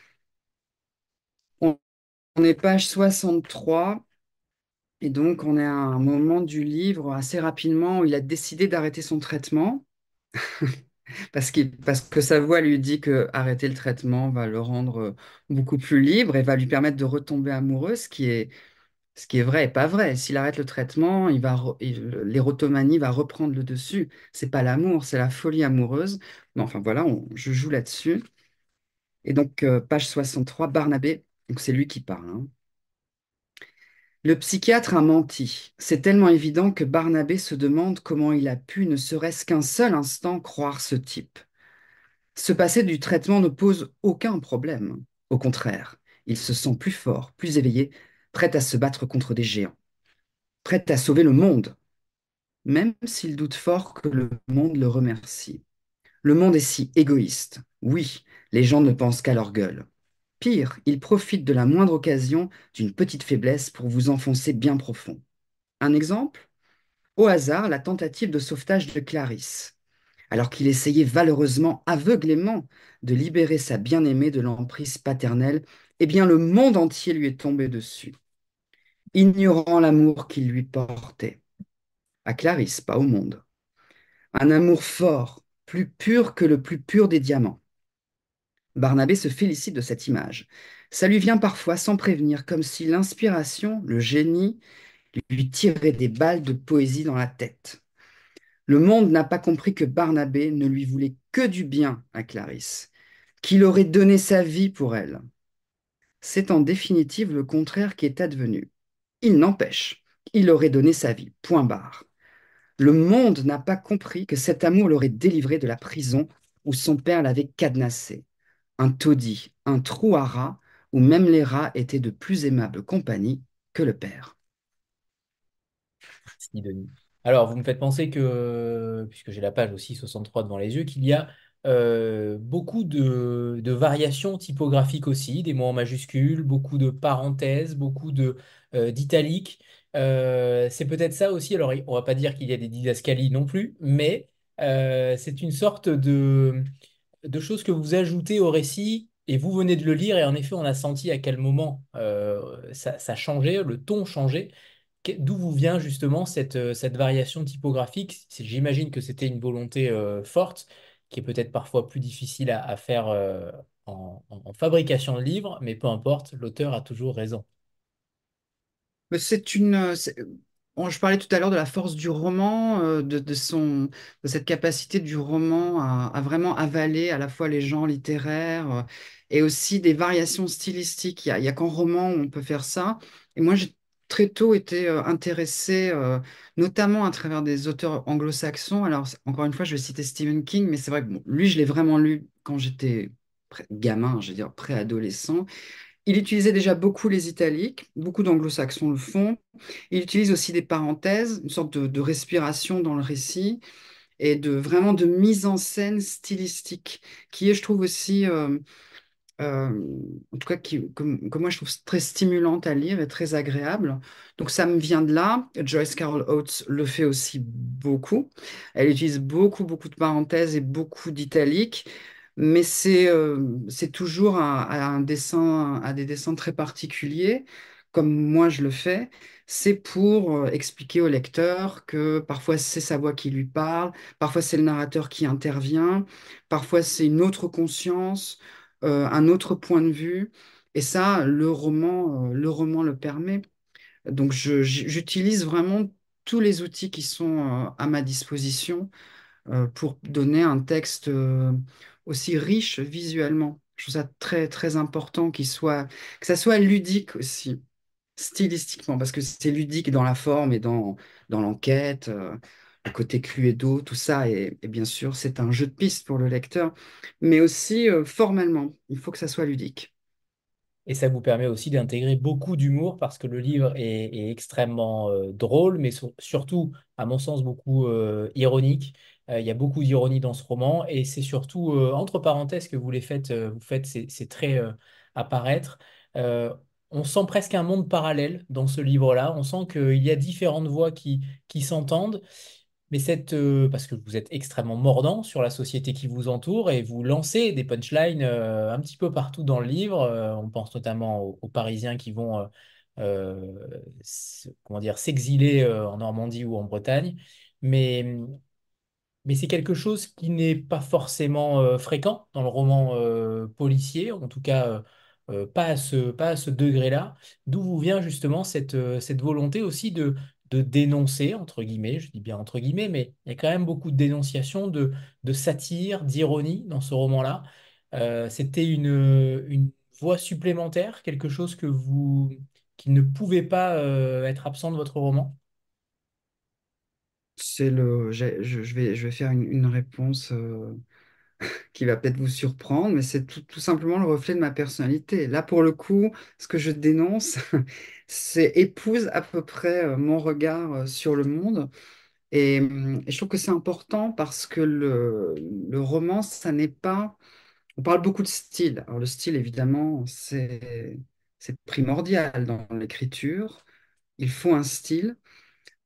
On est page 63 et donc on est à un moment du livre assez rapidement où il a décidé d'arrêter son traitement parce que sa voix lui dit que arrêter le traitement va le rendre euh, beaucoup plus libre et va lui permettre de retomber amoureux, ce qui est vrai et pas vrai. S'il arrête le traitement, l'érotomanie va reprendre le dessus. C'est pas l'amour, c'est la folie amoureuse. Mais enfin voilà, je joue là-dessus. Et donc, euh, page 63, Barnabé, c'est lui qui parle. hein. Le psychiatre a menti. C'est tellement évident que Barnabé se demande comment il a pu, ne serait-ce qu'un seul instant, croire ce type. Se passer du traitement ne pose aucun problème. Au contraire, il se sent plus fort, plus éveillé, prêt à se battre contre des géants, prêt à sauver le monde. même s'il doute fort que le monde le remercie. Le monde est si égoïste. Oui, les gens ne pensent qu'à leur gueule. Pire, ils profitent de la moindre occasion d'une petite faiblesse pour vous enfoncer bien profond. Un exemple? Au hasard, la tentative de sauvetage de Clarisse. Alors qu'il essayait valeureusement, aveuglément, de libérer sa bien-aimée de l'emprise paternelle, eh bien le monde entier lui est tombé dessus, ignorant l'amour qu'il lui portait. À Clarisse, pas au monde. Un amour fort, plus pur que le plus pur des diamants. Barnabé se félicite de cette image. Ça lui vient parfois sans prévenir, comme si l'inspiration, le génie, lui tirait des balles de poésie dans la tête. Le monde n'a pas compris que Barnabé ne lui voulait que du bien à Clarisse, qu'il aurait donné sa vie pour elle. C'est en définitive le contraire qui est advenu. Il n'empêche, il aurait donné sa vie, point barre. Le monde n'a pas compris que cet amour l'aurait délivré de la prison où son père l'avait cadenassé. Un taudis, un trou à rats, où même les rats étaient de plus aimable compagnie que le père. Alors, vous me faites penser que, puisque j'ai la page aussi 63 devant les yeux, qu'il y a euh, beaucoup de, variations typographiques aussi, des mots en majuscules, beaucoup de parenthèses, beaucoup de euh, d'italiques. Euh, c'est peut-être ça aussi. Alors, on va pas dire qu'il y a des didascalies non plus, mais c'est une sorte de, de choses que vous ajoutez au récit et vous venez de le lire et en effet, on a senti à quel moment euh, ça, changeait, le ton changeait. D'où vous vient justement cette, euh, variation typographique? J'imagine que c'était une volonté euh, forte, qui est peut-être parfois plus difficile à, faire en, fabrication de livres, mais peu importe, l'auteur a toujours raison. C'est une. Je parlais tout à l'heure de la force du roman, euh, de, son, de cette capacité du roman à, vraiment avaler à la fois les genres littéraires euh, et aussi des variations stylistiques. Il y a, qu'en roman où on peut faire ça. Et moi, j'ai très tôt été euh, intéressée, notamment à travers des auteurs anglo-saxons. Alors, encore une fois, je vais citer Stephen King, mais c'est vrai que lui, je l'ai vraiment lu quand j'étais gamin, je veux dire préadolescent. Il utilisait déjà beaucoup les italiques, beaucoup d'anglo-saxons le font. Il utilise aussi des parenthèses, une sorte de, respiration dans le récit et de vraiment de mise en scène stylistique qui est, je trouve aussi, euh, euh, en tout cas, qui, que moi je trouve très stimulante à lire et très agréable. Donc ça me vient de là. Joyce Carol Oates le fait aussi beaucoup. Elle utilise beaucoup, beaucoup de parenthèses et beaucoup d'italiques. Mais c'est euh, toujours à, des dessins très particuliers, comme moi je le fais. C'est pour euh, expliquer au lecteur que parfois c'est sa voix qui lui parle, parfois c'est le narrateur qui intervient, parfois c'est une autre conscience, euh, un autre point de vue. Et ça, le roman, euh, le roman le permet. Donc j'utilise vraiment tous les outils qui sont à ma disposition pour donner un texte aussi riche visuellement. Je trouve ça très, très important soit, que ça soit ludique aussi, stylistiquement, parce que c'est ludique dans la forme et dans, dans l'enquête, euh, le côté Cluedo, tout ça. Et, et bien sûr, c'est un jeu de piste pour le lecteur, mais aussi euh, formellement, il faut que ça soit ludique. Et ça vous permet aussi d'intégrer beaucoup d'humour parce que le livre est, extrêmement euh, drôle, mais sur- surtout, à mon sens, beaucoup euh, ironique. Euh, il y a beaucoup d'ironie dans ce roman et c'est surtout, entre parenthèses, que vous les faites, vous faites ces, traits apparaître. On sent presque un monde parallèle dans ce livre-là. On sent qu'il y a différentes voix qui, qui s'entendent. Mais cette, euh, parce que vous êtes extrêmement mordant sur la société qui vous entoure et vous lancez des punchlines euh, un petit peu partout dans le livre. Euh, on pense notamment aux, aux Parisiens qui vont comment dire, s'exiler en Normandie ou en Bretagne. Mais mais c'est quelque chose qui n'est pas forcément fréquent dans le roman policier, en tout cas pas à ce, ce degré-là. D'où vous vient justement cette, cette volonté aussi de, de dénoncer, entre guillemets, je dis bien entre guillemets, mais il y a quand même beaucoup de dénonciation, de, de satire, d'ironie dans ce roman-là. Euh, c'était une, une voie supplémentaire, quelque chose que vous, qui ne pouvait pas euh, être absent de votre roman? C'est le, je, je vais, je vais faire une, une réponse. euh, qui va peut-être vous surprendre, mais c'est tout, simplement le reflet de ma personnalité. Là, pour le coup, ce que je dénonce, c'est épouse à peu près euh, mon regard euh, sur le monde. Et, hum, et je trouve que c'est important parce que le, roman, ça n'est pas... On parle beaucoup de style. Alors le style, évidemment, c'est primordial dans l'écriture. Il faut un style,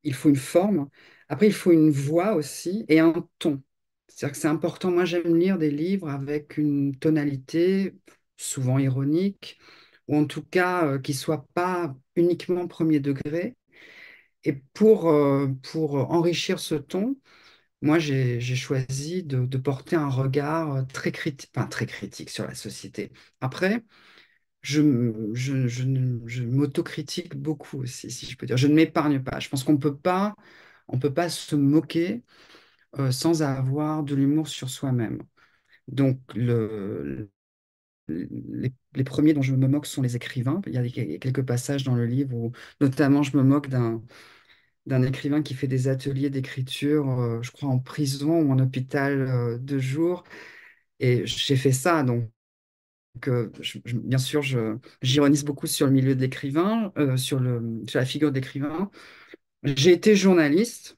il faut une forme. Après, il faut une voix aussi et un ton. C'est-à-dire que c'est important. Moi, j'aime lire des livres avec une tonalité souvent ironique, ou en tout cas euh, qui ne soit pas uniquement premier degré. Et pour, euh, pour enrichir ce ton, moi, j'ai choisi de, porter un regard euh, très critique, enfin, très critique sur la société. Après, je, je, je, ne- je m'autocritique beaucoup aussi, si je peux dire. Je ne m'épargne pas. Je pense qu'on on peut pas se moquer euh, sans avoir de l'humour sur soi-même. Donc, le, les, premiers dont je me moque sont les écrivains. Il y a quelques passages dans le livre où, notamment, je me moque d'un écrivain qui fait des ateliers d'écriture, euh, je crois en prison ou en hôpital euh, de jour. Et j'ai fait ça, donc euh, bien sûr, j'ironise beaucoup sur le milieu de l'écrivain, sur la figure d'écrivain. J'ai été journaliste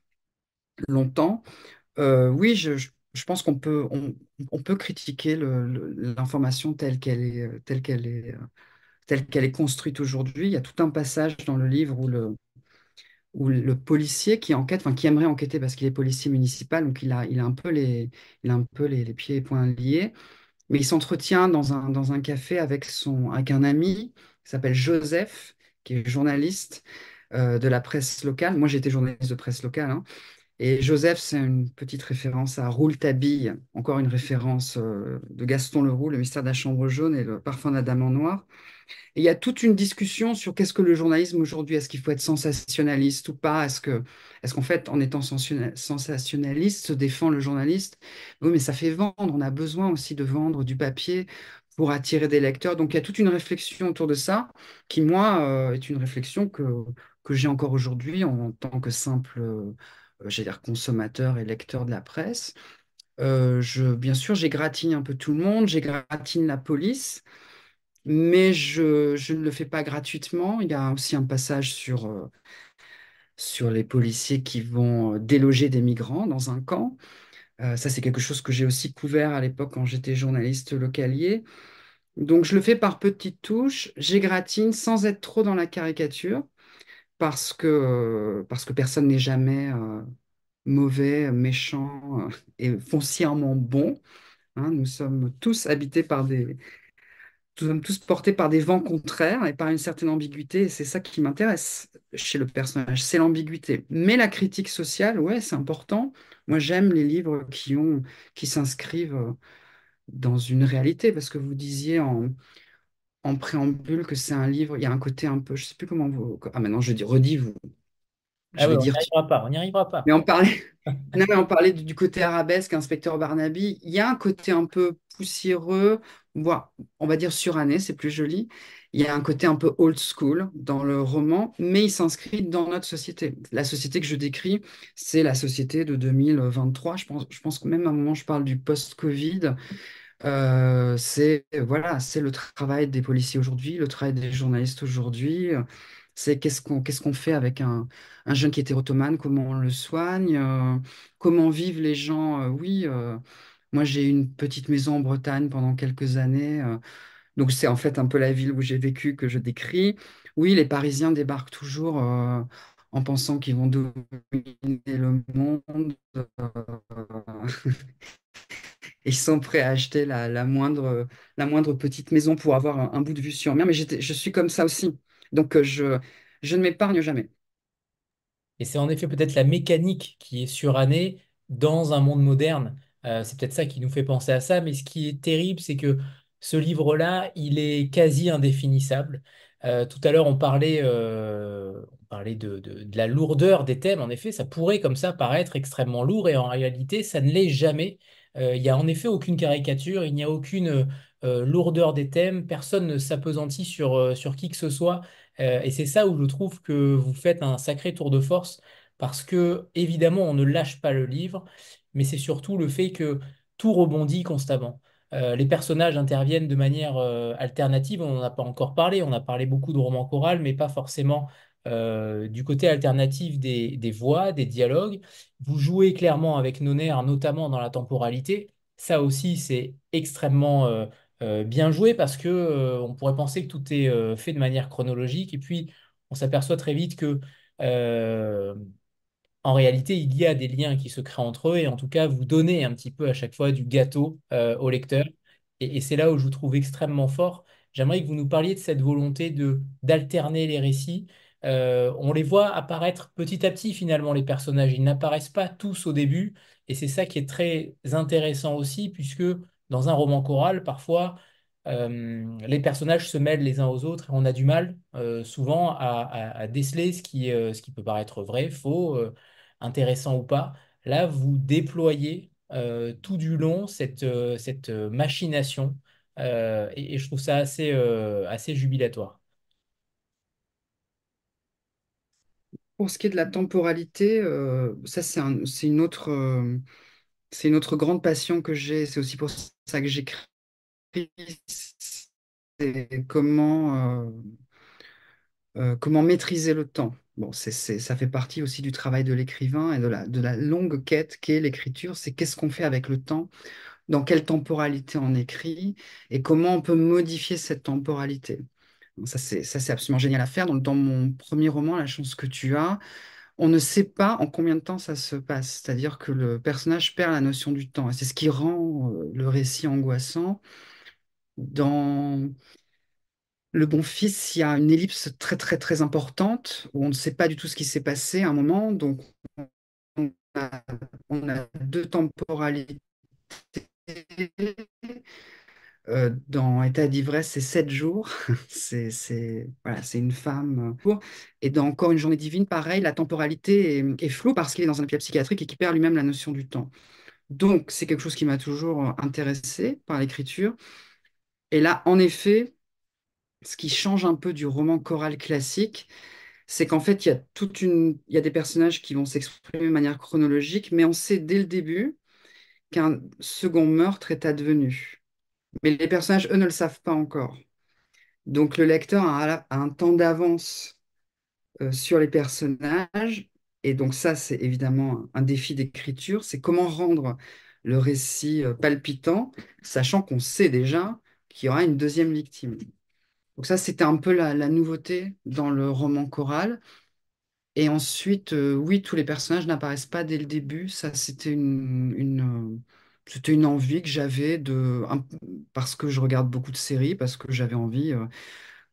longtemps. Euh, oui, je, pense qu'on peut, critiquer l'information telle qu'elle est, construite aujourd'hui. Il y a tout un passage dans le livre où le, policier qui enquête, enfin qui aimerait enquêter parce qu'il est policier municipal, donc il a, un peu les, il a les, pieds et poings liés, mais il s'entretient dans un, café avec son, un ami qui s'appelle Joseph, qui est journaliste euh, de la presse locale. Moi, j'étais journaliste de presse locale, hein. Et Joseph, c'est une petite référence à Rouletabille, encore une référence euh, de Gaston Leroux, Le mystère de la chambre jaune et le parfum de la dame en noir. Et il y a toute une discussion sur qu'est-ce que le journalisme aujourd'hui. Est-ce qu'il faut être sensationnaliste ou pas? Est-ce que, est-ce qu'en fait, en étant sensationna- sensationnaliste, se défend le journaliste? Oui, mais ça fait vendre. On a besoin aussi de vendre du papier pour attirer des lecteurs. Donc, il y a toute une réflexion autour de ça qui, moi, euh, est une réflexion que, que j'ai encore aujourd'hui en tant que simple, euh, j'allais dire, consommateur et lecteur de la presse. Euh, je, bien sûr, j'égratigne un peu tout le monde, j'égratigne la police mais je, je ne le fais pas gratuitement. Il y a aussi un passage sur, euh, sur les policiers qui vont euh, déloger des migrants dans un camp. Euh, ça, c'est quelque chose que j'ai aussi couvert à l'époque quand j'étais journaliste localier. Donc, je le fais par petites touches. J'égratigne sans être trop dans la caricature parce que, euh, parce que personne n'est jamais euh, mauvais, méchant euh, et foncièrement bon. hein. Nous sommes tous habités par des, nous sommes tous portés par des vents contraires et par une certaine ambiguïté, c'est ça qui m'intéresse chez le personnage, c'est l'ambiguïté. Mais la critique sociale, ouais, c'est important. Moi, j'aime les livres qui ont, qui s'inscrivent dans une réalité, parce que vous disiez en, en préambule que c'est un livre, il y a un côté un peu, je sais plus comment vous... Ah, maintenant, je dis, redis, vous, Ah oui, on n'y arrivera pas, on n'y arrivera mais pas. on parlait, non, mais on parlait du du côté arabesque, inspecteur Barnaby. Il y a un côté un peu poussiéreux, voire, on va dire suranné, c'est plus joli. Il y a un côté un peu old school dans le roman, mais il s'inscrit dans notre société. La société que je décris, c'est la société de 2023. Je pense, je pense que même à un moment, je parle du post-Covid. Euh, c'est voilà, c'est le travail des policiers aujourd'hui, le travail des journalistes aujourd'hui. C'est qu'est-ce qu'on qu'est-ce qu'on fait avec un, un jeune qui est hérotomane, comment on le soigne, euh, comment vivent les gens. euh, oui, moi j'ai une petite maison en Bretagne pendant quelques années, donc c'est en fait un peu la ville où j'ai vécu que je décris. Oui, les Parisiens débarquent toujours en pensant qu'ils vont dominer le monde. Ils sont prêts à acheter la, la moindre, la moindre petite maison pour avoir un, bout de vue sur mer. Mais je suis comme ça aussi. Donc, euh, je, je ne m'épargne jamais. Et c'est en effet peut-être la mécanique qui est surannée dans un monde moderne. Euh, c'est peut-être ça qui nous fait penser à ça, mais ce qui est terrible, c'est que ce livre-là, il est quasi indéfinissable. Euh, tout à l'heure, on parlait, on parlait de- de la lourdeur des thèmes. En effet, ça pourrait comme ça paraître extrêmement lourd, et en réalité, ça ne l'est jamais. Euh, il n'y a en effet aucune caricature, il n'y a aucune euh, lourdeur des thèmes, personne ne s'appesantit sur, euh, sur qui que ce soit. Et c'est ça où je trouve que vous faites un sacré tour de force parce que, évidemment, on ne lâche pas le livre, mais c'est surtout le fait que tout rebondit constamment. Les personnages interviennent de manière alternative, on n'en a pas encore parlé, on a parlé beaucoup de romans chorales, mais pas forcément euh, du côté alternatif des, voix, des dialogues. Vous jouez clairement avec nos nerfs, notamment dans la temporalité. Ça aussi, c'est extrêmement euh, euh, bien joué parce que on pourrait penser que tout est fait de manière chronologique et puis on s'aperçoit très vite que en réalité, il y a des liens qui se créent entre eux et en tout cas, vous donnez un petit peu à chaque fois du gâteau au lecteur. Et, et c'est là où je vous trouve extrêmement fort. J'aimerais que vous nous parliez de cette volonté d'alterner les récits. Euh, on les voit apparaître petit à petit finalement, les personnages. Ils n'apparaissent pas tous au début. Et c'est ça qui est très intéressant aussi, puisque dans un roman choral, parfois, euh, les personnages se mêlent les uns aux autres on a du mal euh, souvent à, déceler ce qui, ce qui peut paraître vrai, faux, intéressant ou pas. Là, vous déployez tout du long cette, cette machination et, et je trouve ça assez, assez jubilatoire. Pour ce qui est de la temporalité, euh, ça c'est un- c'est une autre, euh, c'est une autre grande passion que j'ai. C'est aussi pour ça que j'écris. C'est comment, euh, maîtriser le temps. Bon, ça fait partie aussi du travail de l'écrivain et de la longue quête qu'est l'écriture. C'est qu'est-ce qu'on fait avec le temps, dans quelle temporalité on écrit? Et comment on peut modifier cette temporalité? Ça, c'est, absolument génial à faire. Dans mon premier roman, La chance que tu as, on ne sait pas en combien de temps ça se passe. C'est-à-dire que le personnage perd la notion du temps. C'est ce qui rend euh, le récit angoissant. Dans Le Bon Fils, il y a une ellipse très, très, très importante où on ne sait pas du tout ce qui s'est passé à un moment. Donc, on a deux temporalités. Euh, dans État d'ivresse, c'est sept jours. C'est une femme. euh, Et dans Encore une journée divine, pareil, la temporalité est, floue parce qu'il est dans un hôpital psychiatrique et qu'il perd lui-même la notion du temps. Donc, c'est quelque chose qui m'a toujours euh, intéressé par l'écriture. Et là, en effet, ce qui change un peu du roman choral classique, c'est qu'en fait, il y a des personnages qui vont s'exprimer de manière chronologique, mais on sait dès le début qu'un second meurtre est advenu. Mais les personnages, eux, ne le savent pas encore. Donc le lecteur a, un temps d'avance euh, sur les personnages. Et donc ça, c'est évidemment un défi d'écriture. C'est comment rendre le récit euh, palpitant, sachant qu'on sait déjà qu'il y aura une deuxième victime. Donc ça, c'était un peu la, nouveauté dans le roman choral. Et ensuite, euh, oui, tous les personnages n'apparaissent pas dès le début. Ça, c'était une, c'était une envie que j'avais de, parce que je regarde beaucoup de séries, parce que j'avais envie euh,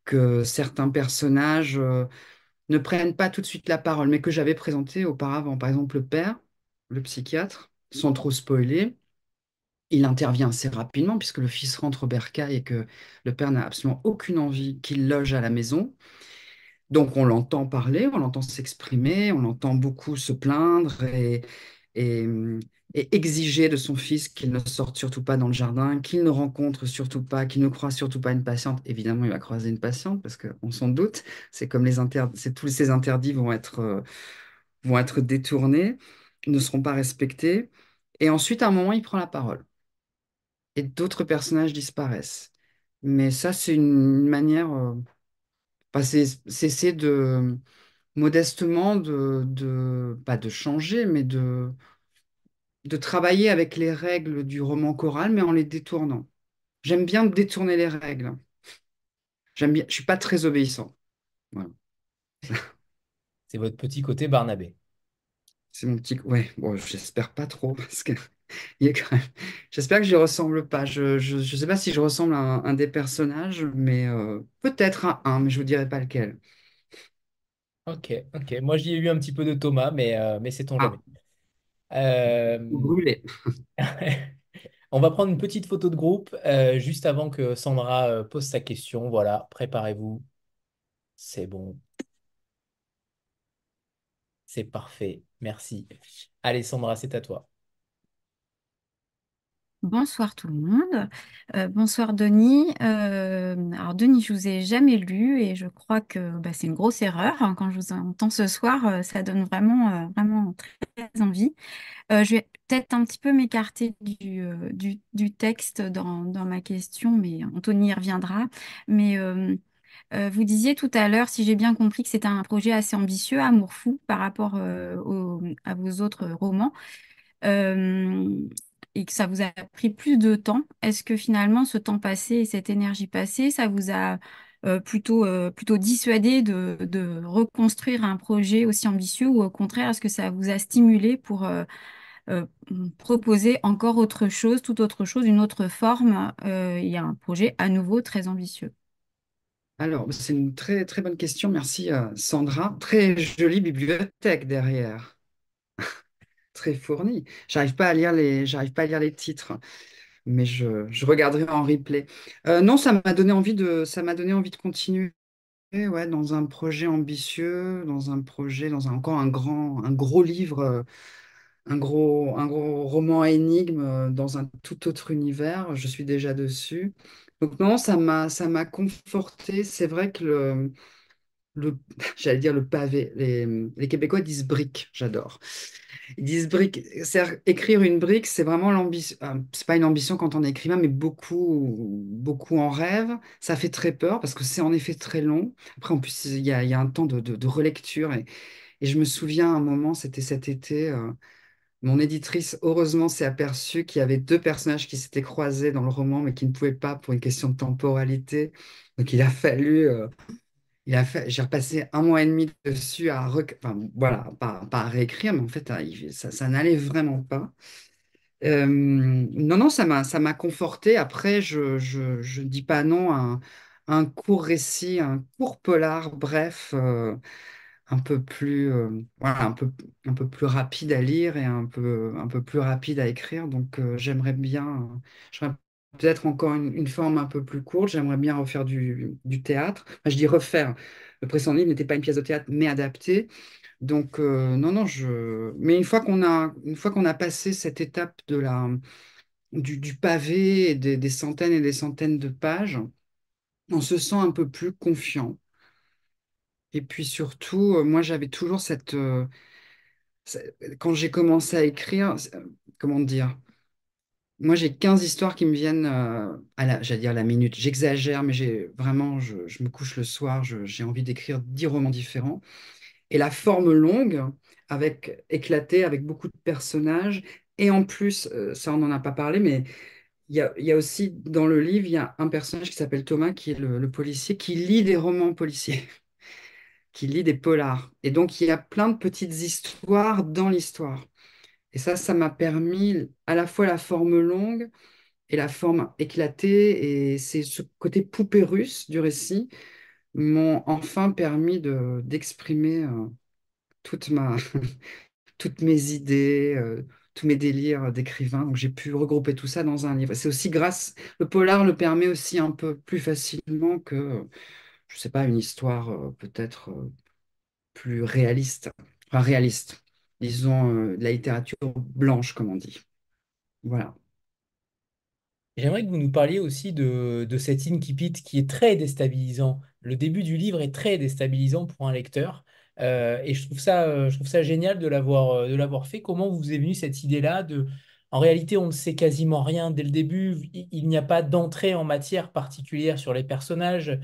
que certains personnages euh, ne prennent pas tout de suite la parole, mais que j'avais présenté auparavant. Par exemple, le père, le psychiatre, sans trop spoiler, il intervient assez rapidement puisque le fils rentre au bercail et que le père n'a absolument aucune envie qu'il loge à la maison. Donc on l'entend parler, on l'entend s'exprimer, on l'entend beaucoup se plaindre et, et, et exiger de son fils qu'il ne sorte surtout pas dans le jardin, qu'il ne rencontre surtout pas, qu'il ne croise surtout pas une patiente. Évidemment, il va croiser une patiente parce qu'on s'en doute. C'est comme les interdits, tous ces interdits vont être, euh, vont être détournés, ne seront pas respectés. Et ensuite, à un moment, il prend la parole et d'autres personnages disparaissent. Mais ça, c'est une manière, euh, c'est de modestement de, de, pas de changer, mais de, de travailler avec les règles du roman choral, mais en les détournant. J'aime bien détourner les règles. J'aime bien, je suis pas très obéissant. Voilà. C'est votre petit côté Barnabé. C'est mon petit. Ouais, bon, j'espère pas trop parce que il est quand même. J'espère que je ressemble pas. Je, je, je sais pas si je ressemble à un, un des personnages, mais euh, peut-être à un, mais je vous dirai pas lequel. Ok, ok. Moi, j'y ai eu un petit peu de Thomas, mais, euh, mais sait-on jamais. Ah, brûlé. On va prendre une petite photo de groupe euh, juste avant que Sandra euh, pose sa question. Voilà, préparez-vous. C'est bon, c'est parfait. Merci. Allez, Sandra, c'est à toi. Bonsoir tout le monde. Euh, bonsoir Denis. Euh, alors Denis, je vous ai jamais lu et je crois que bah, c'est une grosse erreur. hein. Quand je vous entends ce soir, euh, ça donne vraiment, vraiment très envie. Je vais peut-être un petit peu m'écarter du, texte dans, ma question, mais Anthony y reviendra. Mais vous disiez tout à l'heure, si j'ai bien compris, que c'était un projet assez ambitieux, Amour fou, par rapport à vos autres romans, et que ça vous a pris plus de temps? Est-ce que finalement, ce temps passé et cette énergie passée, ça vous a euh, plutôt, euh, plutôt dissuadé de, de reconstruire un projet aussi ambitieux, ou au contraire, est-ce que ça vous a stimulé pour euh, proposer encore autre chose, tout autre chose, une autre forme, euh, et un projet à nouveau très ambitieux? Alors, c'est une très, très bonne question. Merci, Sandra. Très jolie bibliothèque derrière, très fournie. J'arrive pas à lire les, j'arrive pas à lire les titres, mais je, je regarderai en replay. Euh, non, ça m'a donné envie de, ça m'a donné envie de continuer, ouais, dans un projet ambitieux, dans un projet, dans un- encore un grand, un gros livre, euh, un gros, un gros roman à énigmes euh, dans un tout autre univers. Je suis déjà dessus. Donc non, ça m'a, ça m'a conforté. C'est vrai que le le, j'allais dire le pavé. Les, les Québécois disent brique, j'adore. Ils disent brique. Écrire une brique, c'est vraiment l'ambition. euh, C'est pas une ambition quand on est écrivain, mais beaucoup, beaucoup en rêve. Ça fait très peur parce que c'est en effet très long. Après, en plus, il y a, y a un temps de, de- de relecture. Et, et je me souviens à un moment, c'était cet été, euh, mon éditrice, heureusement, s'est aperçue qu'il y avait deux personnages qui s'étaient croisés dans le roman, mais qui ne pouvaient pas pour une question de temporalité. Donc, il a fallu. euh, il a fait, j'ai repassé un mois et demi dessus à, enfin, voilà, réécrire, mais en fait, il- ça, n'allait vraiment pas. Euh, non, non, ça m'a, ça m'a conforté. Après, je, je, je dis pas non à un, court récit, un court polar, bref, euh, un peu plus, euh, voilà, un peu, un peu plus rapide à lire et un peu, un peu plus rapide à écrire. Donc, j'aimerais bien, peut-être encore une, forme un peu plus courte. J'aimerais bien refaire du, théâtre. Je dis refaire. Le précédent livre n'était pas une pièce de théâtre, mais adaptée. Donc, euh, non, non, je. Mais une fois qu'on a, passé cette étape de la, du, pavé et des, centaines et des centaines de pages, on se sent un peu plus confiant. Et puis surtout, euh, moi, j'avais toujours cette, euh, Quand j'ai commencé à écrire, comment dire, moi j'ai 15 histoires qui me viennent euh, à la, j'allais dire la minute. J'exagère, mais j'ai vraiment, je, me couche le soir, j'ai envie d'écrire 10 romans différents. Et la forme longue, avec éclatée, avec beaucoup de personnages, et en plus, euh, ça on n'en a pas parlé, mais il y a, y a aussi dans le livre, il y a un personnage qui s'appelle Thomas, qui est le, le policier, qui lit des romans policiers, qui lit des polars. Et donc il y a plein de petites histoires dans l'histoire. Et ça, ça m'a permis à la fois la forme longue et la forme éclatée. Et c'est ce côté poupée russe du récit m'ont enfin permis de, d'exprimer euh, toutes mes idées, euh, tous mes délires d'écrivain. Donc j'ai pu regrouper tout ça dans un livre. C'est aussi grâce, le polar le permet aussi un peu plus facilement que, je sais pas, une histoire euh, peut-être plus réaliste. Réaliste. Disons, euh, de la littérature blanche, comme on dit. Voilà. J'aimerais que vous nous parliez aussi de, de cet incipit qui est très déstabilisant. Le début du livre est très déstabilisant pour un lecteur. Euh, et je trouve ça, euh, je trouve ça génial de l'avoir, fait. Comment vous est venue cette idée-là de... En réalité, on ne sait quasiment rien dès le début. Il, n'y a pas d'entrée en matière particulière sur les personnages.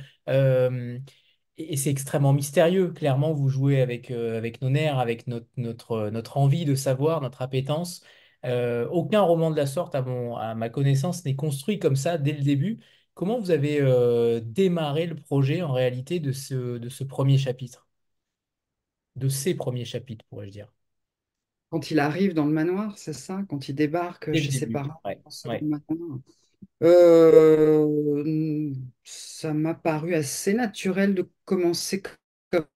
Et et c'est extrêmement mystérieux. Clairement, vous jouez avec, euh, avec nos nerfs, avec notre, notre, notre envie de savoir, notre appétence. Euh, aucun roman de la sorte, à mon, à ma connaissance, n'est construit comme ça dès le début. Comment vous avez euh, démarré le projet en réalité de ce, de ce premier chapitre? De ces premiers chapitres, pourrais-je dire? Quand il arrive dans le manoir, c'est ça? Quand il débarque Dès chez ses parents Ouais, ouais. Euh, ça m'a paru assez naturel de commencer comme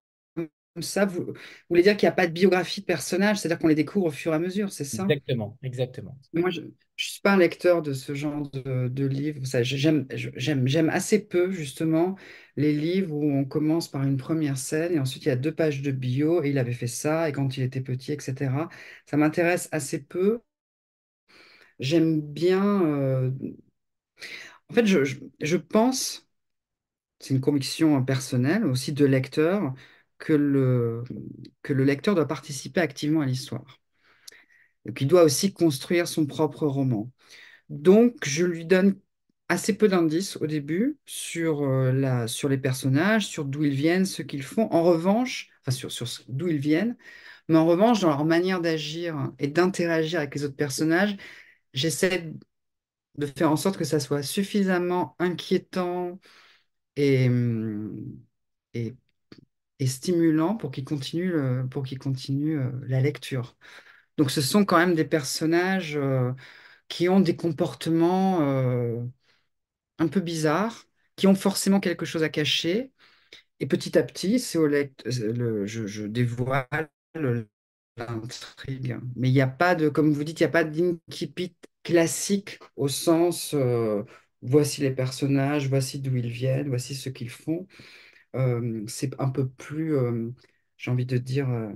ça. Vous, vous voulez dire qu'il n'y a pas de biographie de personnage, c'est-à-dire qu'on les découvre au fur et à mesure, c'est ça? Exactement, exactement. Moi, je ne suis pas un lecteur de ce genre de, de livres. J'aime assez peu, justement, les livres où on commence par une première scène et ensuite il y a deux pages de bio et il avait fait ça et quand il était petit, etc. Ça m'intéresse assez peu. J'aime bien. euh, En fait, je, pense, c'est une conviction personnelle aussi de lecteur, que le, que le lecteur doit participer activement à l'histoire. Qu'il doit aussi construire son propre roman. Donc, je lui donne assez peu d'indices au début sur, euh, la, sur les personnages, sur d'où ils viennent, ce qu'ils font. En revanche, enfin sur, sur d'où ils viennent, mais en revanche, dans leur manière d'agir et d'interagir avec les autres personnages, j'essaie de faire en sorte que ça soit suffisamment inquiétant et, et, et stimulant pour qu'ils continuent, pour euh, la lecture. Donc ce sont quand même des personnages euh, qui ont des comportements euh, un peu bizarres, qui ont forcément quelque chose à cacher. Et petit à petit, c'est au le, je, je dévoile l'intrigue. Mais il n'y a pas de, comme vous dites, il n'y a pas d'incipit classique au sens euh, voici les personnages, voici d'où ils viennent, voici ce qu'ils font. C'est un peu plus, j'ai envie de dire, euh,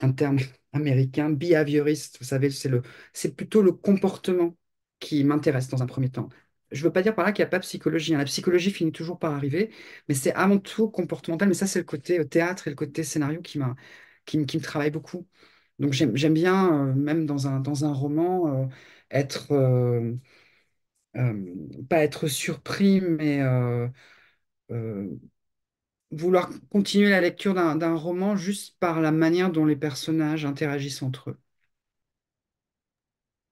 un terme américain, behavioriste. Vous savez, c'est le, c'est plutôt le comportement qui m'intéresse dans un premier temps. Je ne veux pas dire par là qu'il n'y a pas de psychologie. hein. La psychologie finit toujours par arriver, mais c'est avant tout comportemental. Mais ça, c'est le côté euh, théâtre et le côté scénario qui m'a, qui, me- qui me travaille beaucoup. Donc j'aime, j'aime bien, même dans un, dans un roman, être, euh, euh, pas être surpris, mais euh, vouloir continuer la lecture d'un roman juste par la manière dont les personnages interagissent entre eux.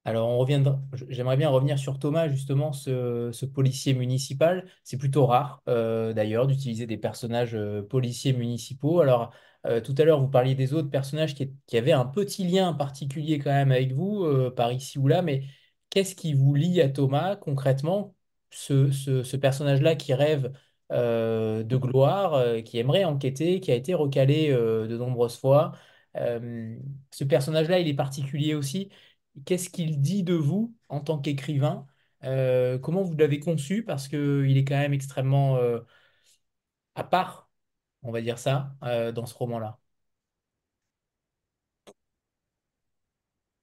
Alors, on reviendra, j'aimerais bien revenir sur Thomas, justement, ce, policier municipal. C'est plutôt rare, euh, d'ailleurs, d'utiliser des personnages euh, policiers municipaux. Alors, euh, tout à l'heure, vous parliez des autres personnages qui, avaient un petit lien particulier quand même avec vous, par ici ou là, mais qu'est-ce qui vous lie à Thomas concrètement, ce, personnage-là qui rêve de gloire, qui aimerait enquêter, qui a été recalé de nombreuses fois? Ce personnage-là, il est particulier aussi. Qu'est-ce qu'il dit de vous en tant qu'écrivain? Euh, comment vous l'avez conçu? Parce qu'il est quand même extrêmement euh, à part, on va dire ça, euh, dans ce roman-là.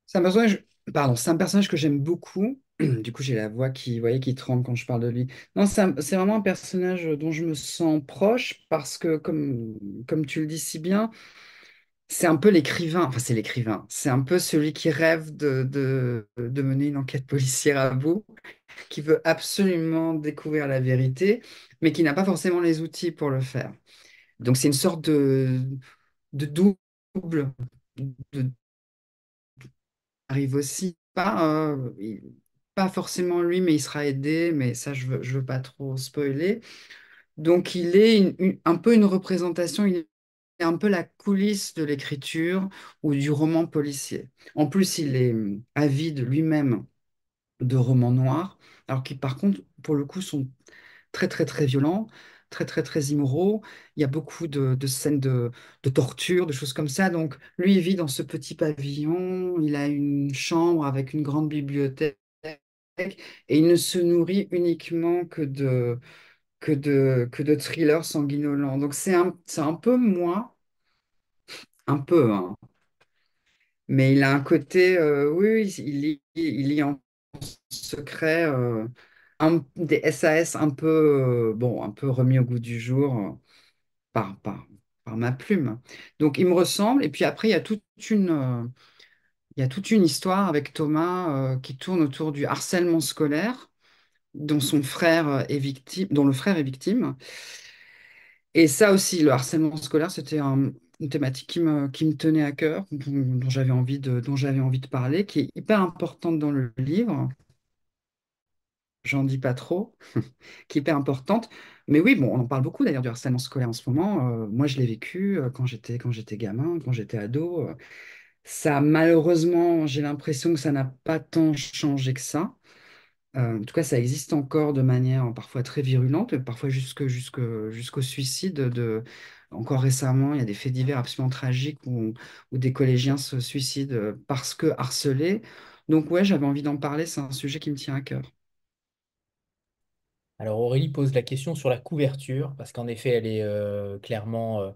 C'est un personnage, pardon, c'est un personnage que j'aime beaucoup. Du coup, j'ai la voix qui, voyez, qui tremble quand je parle de lui. Non, c'est vraiment un personnage dont je me sens proche parce que, comme, comme tu le dis si bien, c'est un peu l'écrivain. Enfin, c'est l'écrivain. C'est un peu celui qui rêve de, de, mener une enquête policière à bout, qui veut absolument découvrir la vérité, mais qui n'a pas forcément les outils pour le faire. Donc, c'est une sorte de, de double. De, arrive aussi pas, euh, pas forcément lui, mais il sera aidé, mais ça, je veux, veux pas trop spoiler. Donc, il est un peu une représentation, est un peu la coulisse de l'écriture ou du roman policier. En plus, il est hum, avide lui-même de romans noirs, alors qui, par contre, pour le coup, sont très, très, très violents, très, très, très immoraux. Il y a beaucoup de, de scènes de, de torture, de choses comme ça. Donc, lui, il vit dans ce petit pavillon, il a une chambre avec une grande bibliothèque, et il ne se nourrit uniquement que de, que de, que de thrillers sanguinolents. Donc, c'est un, un peu moi, un peu, hein. Mais il a un côté, euh, oui, il lit, il en secret euh, des SAS un peu, euh, bon, un peu remis au goût du jour par, par, par ma plume. Donc, il me ressemble. Et puis après, il y a toute une, il y a toute une histoire avec Thomas qui tourne autour du harcèlement scolaire, dont son frère est victime, dont le frère est victime. Et ça aussi, le harcèlement scolaire, c'était un- une thématique qui me, tenait à cœur, dont, dont j'avais envie de, dont j'avais envie de parler, qui est hyper importante dans le livre. J'en dis pas trop, qui est hyper importante. Mais oui, bon, on en parle beaucoup d'ailleurs du harcèlement scolaire en ce moment. Euh, moi, je l'ai vécu euh, quand j'étais quand j'étais gamin, quand j'étais ado. Euh, ça, malheureusement, j'ai l'impression que ça n'a pas tant changé que ça. Euh, en tout cas, ça existe encore de manière parfois très virulente, parfois jusque, jusqu'au suicide. De... Encore récemment, il y a des faits divers absolument tragiques où, des collégiens se suicident parce que harcelés. Donc ouais, j'avais envie d'en parler, c'est un sujet qui me tient à cœur. Alors, Aurélie pose la question sur la couverture, parce qu'en effet, elle est euh, clairement euh,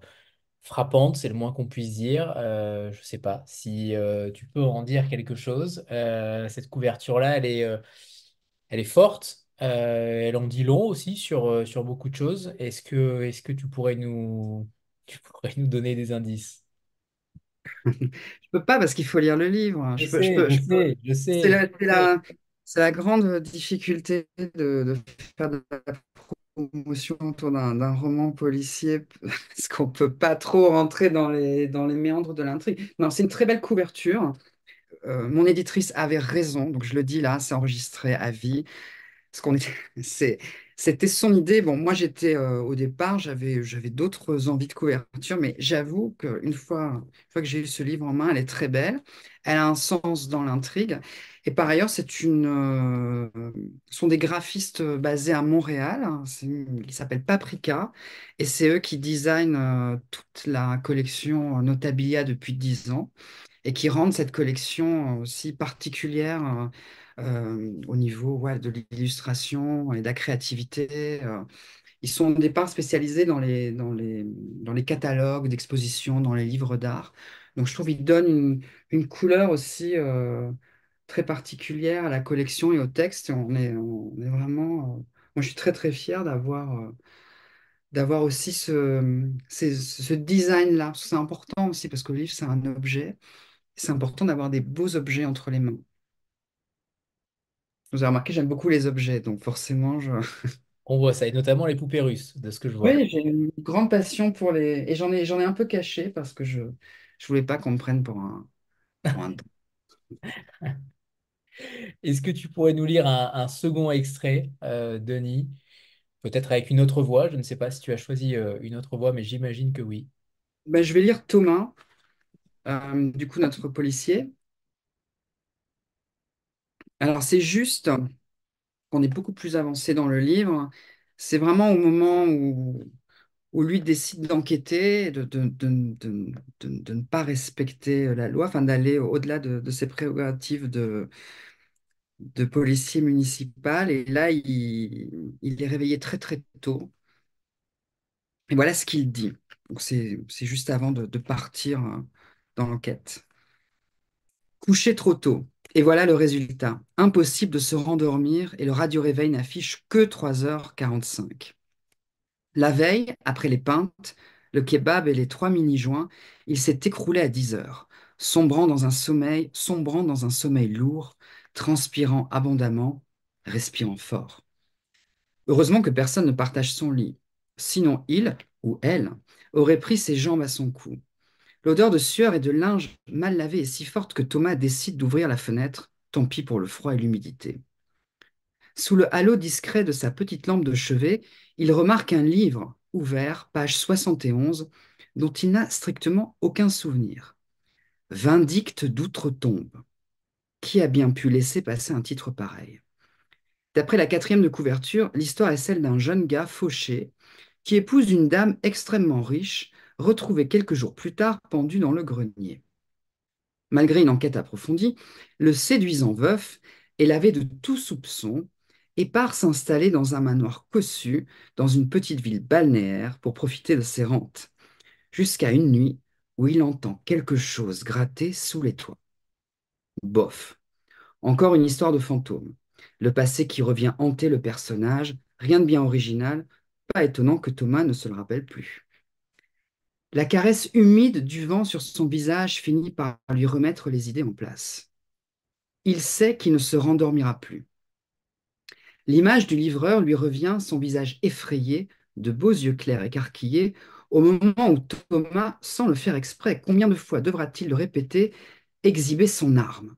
frappante, c'est le moins qu'on puisse dire. Euh, je ne sais pas si euh, tu peux en dire quelque chose. Euh, cette couverture-là, elle est, euh, elle est forte. Euh, elle en dit long aussi sur, euh, sur beaucoup de choses. Est-ce que, est-ce que tu pourrais nous, tu pourrais nous donner des indices? Je peux pas parce qu'il faut lire le livre. Je Je peux, je sais, peux, je je peux. sais, je C'est la, grande difficulté de, de faire de la promotion autour d'un d'un roman policier, parce qu'on ne peut pas trop rentrer dans les, dans les méandres de l'intrigue. Non, c'est une très belle couverture. Euh, mon éditrice avait raison, donc je le dis là, c'est enregistré à vie. C'était son idée. Bon, moi j'étais euh, au départ, j'avais, d'autres envies de couverture, mais j'avoue qu'une fois, une fois que j'ai eu ce livre en main, elle est très belle. Elle a un sens dans l'intrigue. Et par ailleurs, c'est une, euh, sont des graphistes basés à Montréal. hein. Ils s'appellent Paprika. Et c'est eux qui designent toute la collection Notabilia depuis 10 ans et qui rendent cette collection aussi particulière euh, euh, au niveau de l'illustration et de la créativité. euh. Ils sont au départ spécialisés dans les, dans les, dans les catalogues d'exposition, dans les livres d'art. Donc je trouve qu'ils donnent une, une couleur aussi euh, très particulière à la collection et au texte. On est, on est vraiment... euh, moi, je suis très, très fier d'avoir euh, d'avoir aussi ce, ce design-là. C'est important aussi parce que le livre, c'est un objet. C'est important d'avoir des beaux objets entre les mains. Vous avez remarqué, j'aime beaucoup les objets, donc forcément, je... On voit ça, et notamment les poupées russes, de ce que je vois. Oui, j'ai une grande passion pour les... Et j'en ai, j'en ai un peu caché parce que je je voulais pas qu'on me prenne pour un... Pour un... Est-ce que tu pourrais nous lire un, un second extrait, euh, Denis? Peut-être avec une autre voix. Je ne sais pas si tu as choisi euh, une autre voix, mais j'imagine que oui. Ben, je vais lire Thomas, euh, du coup, notre policier. Alors, c'est juste qu'on est beaucoup plus avancé dans le livre. C'est vraiment au moment où, où lui décide d'enquêter, de, de, de, de, ne pas respecter la loi, enfin d'aller au-delà de, ses prérogatives de, de policier municipal. Et là, il, il est réveillé très très tôt. Et voilà ce qu'il dit. C'est, juste avant de, partir euh, l'enquête. Couché trop tôt. Et voilà le résultat. Impossible de se rendormir et le radio-réveil n'affiche que 3h45. La veille, après les pintes, le kebab et les trois mini-joints, il s'est écroulé à 10 heures, sombrant dans un sommeil, sombrant dans un sommeil lourd, transpirant abondamment, respirant fort. Heureusement que personne ne partage son lit. Sinon, il ou elle aurait pris ses jambes à son cou. L'odeur de sueur et de linge mal lavé est si forte que Thomas décide d'ouvrir la fenêtre, tant pis pour le froid et l'humidité. Sous le halo discret de sa petite lampe de chevet, il remarque un livre ouvert, page 71, dont il n'a strictement aucun souvenir. Vindicte d'outre-tombe. Qui a bien pu laisser passer un titre pareil? D'après la quatrième de couverture, l'histoire est celle d'un jeune gars fauché qui épouse une dame extrêmement riche, retrouvée quelques jours plus tard pendue dans le grenier. Malgré une enquête approfondie, le séduisant veuf est lavé de tout soupçon et part s'installer dans un manoir cossu dans une petite ville balnéaire pour profiter de ses rentes, jusqu'à une nuit où il entend quelque chose gratter sous les toits. Bof. Encore une histoire de fantôme. Le passé qui revient hanter le personnage, rien de bien original, pas étonnant que Thomas ne se le rappelle plus. La caresse humide du vent sur son visage finit par lui remettre les idées en place. Il sait qu'il ne se rendormira plus. L'image du livreur lui revient, son visage effrayé, de beaux yeux clairs écarquillés, au moment où Thomas, sans le faire exprès, combien de fois devra-t-il le répéter, exhiber son arme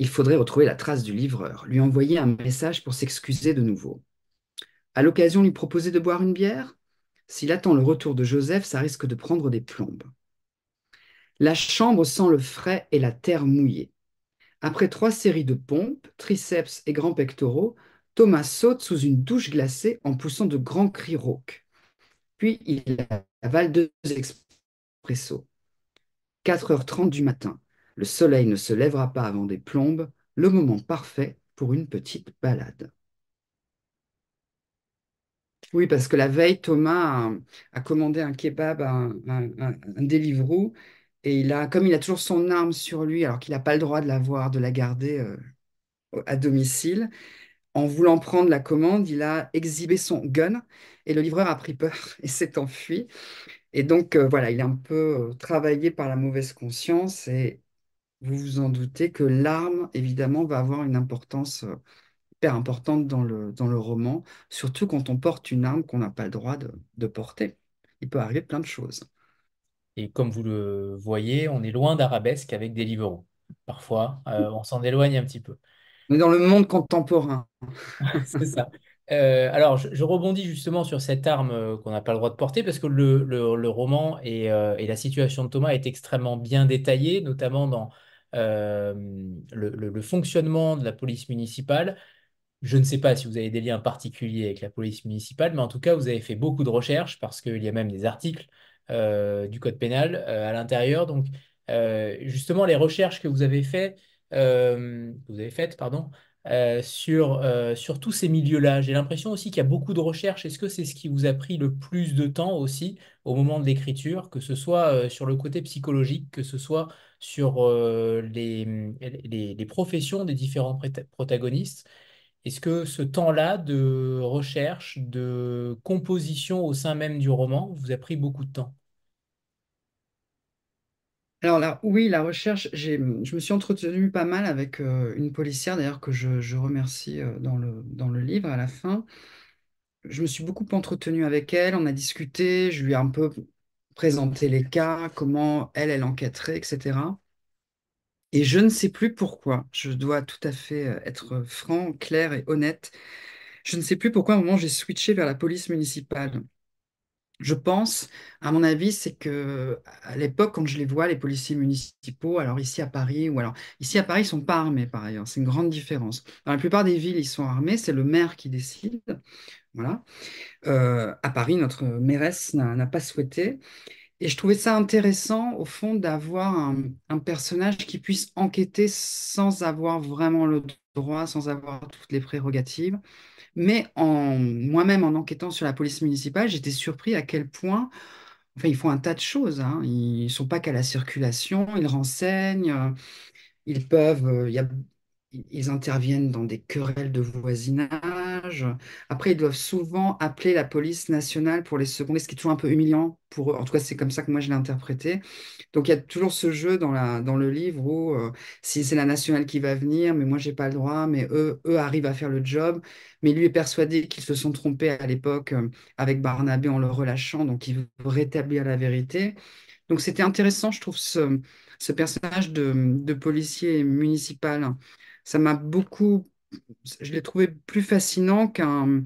Il faudrait retrouver la trace du livreur, lui envoyer un message pour s'excuser de nouveau. À l'occasion, lui proposer de boire une bière? S'il attend le retour de Joseph, ça risque de prendre des plombes. La chambre sent le frais et la terre mouillée. Après trois séries de pompes, triceps et grands pectoraux, Thomas saute sous une douche glacée en poussant de grands cris rauques. Puis il avale deux expressos. 4h30 du matin. Le soleil ne se lèvera pas avant des plombes, le moment parfait pour une petite balade. Oui, parce que la veille, Thomas a, commandé un kebab à un, un- et il a, comme il a toujours son arme sur lui, alors qu'il n'a pas le droit de l'avoir, de la garder euh, à domicile, en voulant prendre la commande, il a exhibé son gun et le livreur a pris peur et s'est enfui. Et donc, euh, voilà, il est un peu euh, travaillé par la mauvaise conscience et vous vous en doutez que l'arme, évidemment, va avoir une importance hyper importante dans le, dans le roman, surtout quand on porte une arme qu'on n'a pas le droit de, de porter. Il peut arriver plein de choses. Et comme vous le voyez, on est loin d'arabesque avec des livreaux. Parfois, euh, on s'en éloigne un petit peu. On est dans le monde contemporain. C'est ça. Euh, alors, je, je rebondis justement sur cette arme euh, qu'on n'a pas le droit de porter parce que le, le- le roman et, euh, et la situation de Thomas est extrêmement bien détaillée, notamment dans le fonctionnement de la police municipale. Je ne sais pas si vous avez des liens particuliers avec la police municipale, mais en tout cas, vous avez fait beaucoup de recherches parce qu'il y a même des articles euh, du code pénal euh, à l'intérieur. Donc, euh, justement, les recherches que vous avez faites, pardon, sur, sur tous ces milieux-là, j'ai l'impression aussi qu'il y a beaucoup de recherches. Est-ce que c'est ce qui vous a pris le plus de temps aussi au moment de l'écriture, que ce soit sur le côté psychologique, que ce soit sur les, les, professions des différents protagonistes? Est-ce que ce temps-là de recherche, de composition au sein même du roman vous a pris beaucoup de temps? Alors oui, la recherche, je me suis entretenue pas mal avec euh, une policière, d'ailleurs, que je, je remercie euh, dans le, dans le livre à la fin. Je me suis beaucoup entretenue avec elle, on a discuté, je lui ai un peu présenté les cas, comment elle, elle enquêterait, etc. Et je ne sais plus pourquoi, je dois tout à fait euh, être franc, clair et honnête. Je ne sais plus pourquoi, à un moment, j'ai switché vers la police municipale. Je pense, à mon avis, c'est que à l'époque, quand je les vois, les policiers municipaux, alors ici à Paris, ou alors ici à Paris, ils sont pas armés par ailleurs, c'est une grande différence. Dans la plupart des villes, ils sont armés, c'est le maire qui décide. Voilà. Euh, à Paris, notre mairesse n'a n'a pas souhaité. Et je trouvais ça intéressant, au fond, d'avoir un, personnage qui puisse enquêter sans avoir vraiment le droit, sans avoir toutes les prérogatives. Mais moi-même, en enquêtant sur la police municipale, j'étais surpris à quel point, enfin, ils font un tas de choses, hein. Ils ne sont pas qu'à la circulation, ils renseignent, euh, ils peuvent, euh, ils interviennent dans des querelles de voisinage. Après, ils doivent souvent appeler la police nationale pour les seconder, ce qui est toujours un peu humiliant pour eux. En tout cas, c'est comme ça que moi je l'ai interprété. Donc, il y a toujours ce jeu dans le livre où euh, si c'est la nationale qui va venir, mais moi j'ai pas le droit, mais eux, eux arrivent à faire le job. Mais lui est persuadé qu'ils se sont trompés à l'époque euh, avec Barnabé en le relâchant, donc il veut rétablir la vérité. Donc, c'était intéressant, je trouve, ce, personnage de policier municipal. Ça m'a beaucoup, je l'ai trouvé plus fascinant qu'un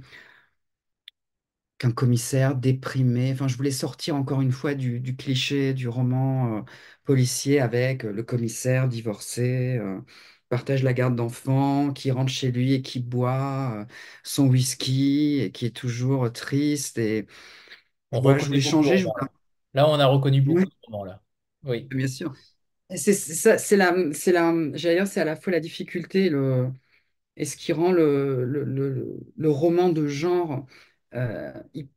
qu'un commissaire déprimé. Enfin, je voulais sortir encore une fois du, du cliché du roman euh, policier avec euh, le commissaire divorcé, euh, partage la garde d'enfants, qui rentre chez lui et qui boit son whisky et qui est toujours triste. Et On voilà, je voulais changer. Je. Là, on a reconnu beaucoup de romans là. Oui. Bien sûr. C'est c'est ça, c'est la, c'est la, j'allais dire, c'est à la fois la difficulté, le, et ce qui rend le, le, le, roman de genre euh, hy-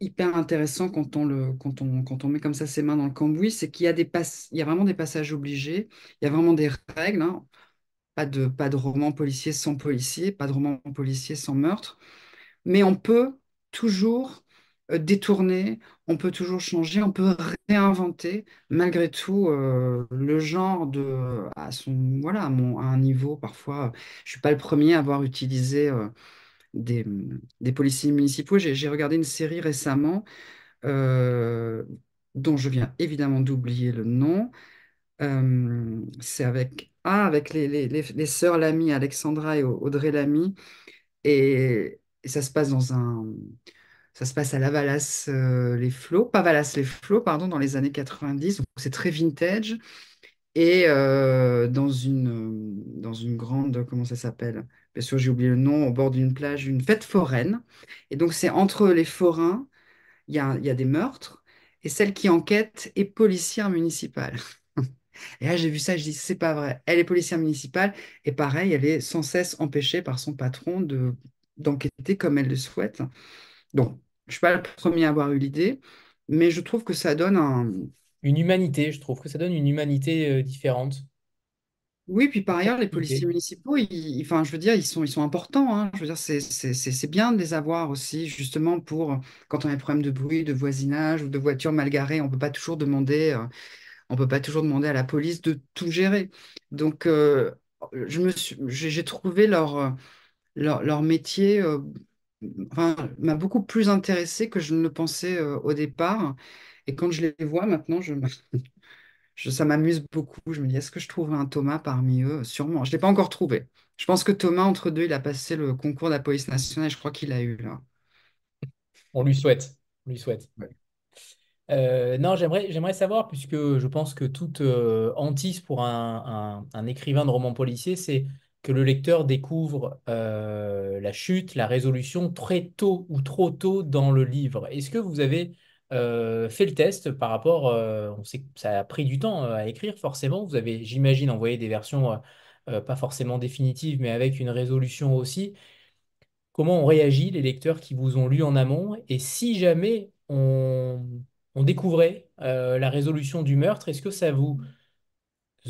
hyper intéressant quand on le, quand on, quand on met comme ça ses mains dans le cambouis, c'est qu'il y a des pass- il y a vraiment des passages obligés, il y a vraiment des règles, hein. Pas de, pas de roman policier sans policier, pas de roman policier sans meurtre mais on peut toujours détourner, on peut toujours changer, on peut réinventer malgré tout euh, le genre de à son voilà à mon un niveau. Parfois je suis pas le premier à avoir utilisé euh, des, des policiers municipaux. J'ai regardé une série récemment euh, dont je viens évidemment d'oublier le nom. Euh, c'est avec ah avec les, les, les, sœurs Lamy Alexandra et Audrey Lamy. Et ça se passe dans un ça se passe à la Valace euh, les Flots, pas Valace les Flots, pardon, dans les années 90. Donc c'est très vintage. Et euh, dans une, euh, dans une grande, comment ça s'appelle? Bien sûr, j'ai oublié le nom, au bord d'une plage, une fête foraine. Et donc c'est entre les forains, il y a, y a des meurtres, et celle qui enquête est policière municipale. Et là, j'ai vu ça, je dis, c'est pas vrai. Elle est policière municipale, et pareil, elle est sans cesse empêchée par son patron de, d'enquêter comme elle le souhaite. Donc, je ne suis pas le premier à avoir eu l'idée, mais je trouve que ça donne un... Une humanité, je trouve que ça donne une humanité euh, différente. Oui, puis par ailleurs, les policiers municipaux, ils, enfin, je veux dire, ils sont, ils sont importants. hein. Je veux dire, c'est bien de les avoir aussi, justement, pour quand on a des problèmes de bruit, de voisinage ou de voitures mal garées, on ne peut pas toujours demander euh, on peut pas toujours demander à la police de tout gérer. Donc, euh, je me suis, j'ai j'ai trouvé leur, leur, leur métier euh, enfin, m'a beaucoup plus intéressé que je ne le pensais euh, au départ. Et quand je les vois maintenant, je, je- ça m'amuse beaucoup. Je me dis, est-ce que je trouverai un Thomas parmi eux? Sûrement. Je ne l'ai pas encore trouvé. Je pense que Thomas, entre deux, il a passé le concours de la police nationale je crois qu'il a eu là. On lui souhaite. On lui souhaite. Ouais. Euh, non, j'aimerais, j'aimerais savoir, puisque je pense que toute euh, hantise pour un, un- un écrivain de roman policier, c'est le lecteur découvre euh, la chute, la résolution très tôt ou trop tôt dans le livre. Est-ce que vous avez euh, fait le test par rapport, euh, on sait que ça a pris du temps à écrire, forcément. Vous avez, j'imagine, envoyé des versions pas forcément définitives, mais avec une résolution aussi. Comment ont réagi les lecteurs qui vous ont lu en amont? Et si jamais on, découvrait la résolution du meurtre, est-ce que ça vous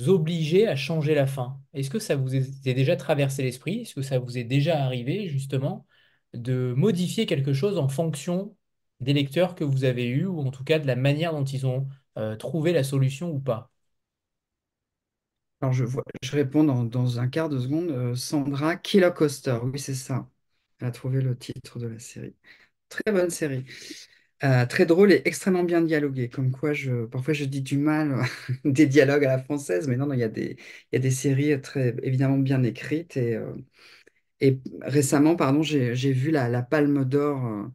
obligeait à changer la fin? Est-ce que ça vous est déjà traversé l'esprit? Est-ce que ça vous est déjà arrivé justement de modifier quelque chose en fonction des lecteurs que vous avez eus, ou en tout cas de la manière dont ils ont euh, trouvé la solution ou pas? Alors, je, je réponds dans, un quart de seconde. euh, Sandra Killer-Coaster, oui, c'est ça. Elle a trouvé le titre de la série. Très bonne série. Euh, très drôle et extrêmement bien dialoguée. Comme quoi, je, parfois, je dis du mal des dialogues à la française, mais non, il y a des, il y a des séries très évidemment bien écrites. Et, euh, et récemment, pardon, j'ai, vu la, la Palme d'Or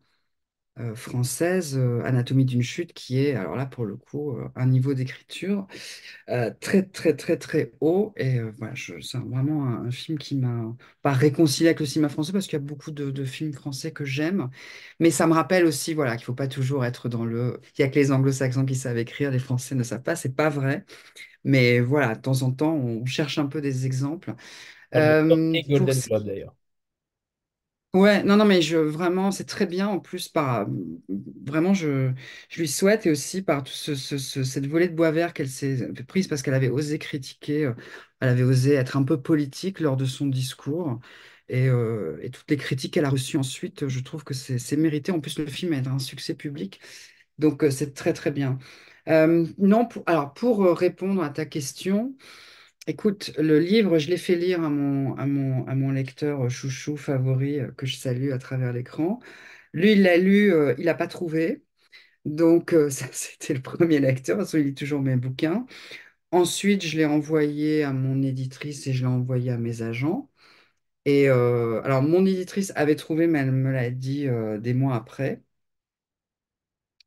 euh, française, euh, Anatomie d'une chute, qui est, alors là, pour le coup, euh, un niveau d'écriture très, très, très, très haut. Et voilà, c'est vraiment un, un film qui m'a pas réconcilié avec le cinéma français parce qu'il y a beaucoup de, de films français que j'aime. Mais ça me rappelle aussi voilà, qu'il faut pas toujours être dans le. Il n'y a que les anglo-saxons qui savent écrire, les français ne savent pas. C'est pas vrai. Mais voilà, de temps en temps, on cherche un peu des exemples. Pour Golden Globe d'ailleurs. Ouais, non, non, mais je vraiment, c'est très bien en plus par vraiment je, je lui souhaite et aussi par tout ce, ce- ce- cette volée de bois vert qu'elle s'est prise parce qu'elle avait osé critiquer, euh, elle avait osé être un peu politique lors de son discours et, euh, et toutes les critiques qu'elle a reçues ensuite, je trouve que c'est mérité. En plus, le film est un succès public, donc euh, c'est très très bien. Euh, non, pour, alors pour euh, répondre à ta question. Écoute, le livre, je l'ai fait lire à mon, à mon, à mon lecteur chouchou favori euh, que je salue à travers l'écran. Lui, il l'a lu, euh, il n'a pas trouvé. Donc, euh, ça, c'était le premier lecteur, parce qu'il lit toujours mes bouquins. Ensuite, je l'ai envoyé à mon éditrice et je l'ai envoyé à mes agents. Et euh, alors, mon éditrice avait trouvé, mais elle me l'a dit euh, des mois après,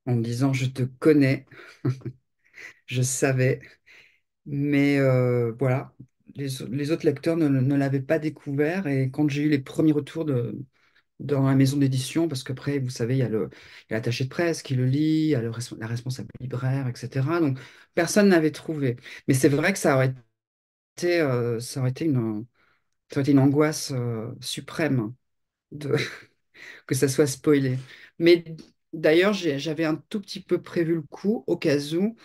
en me disant, je te connais, je savais. Mais euh, voilà, les, autres lecteurs ne, l'avaient pas découvert. Et quand j'ai eu les premiers retours de, dans la maison d'édition, parce qu'après, vous savez, il y a l'attaché de presse qui le lit, il y a le la responsable libraire, etc. Donc, personne n'avait trouvé. Mais c'est vrai que ça aurait été, euh, ça aurait été une, ça aurait été une angoisse euh, suprême que ça soit spoilé. Mais d'ailleurs, j'avais un tout petit peu prévu le coup au cas où.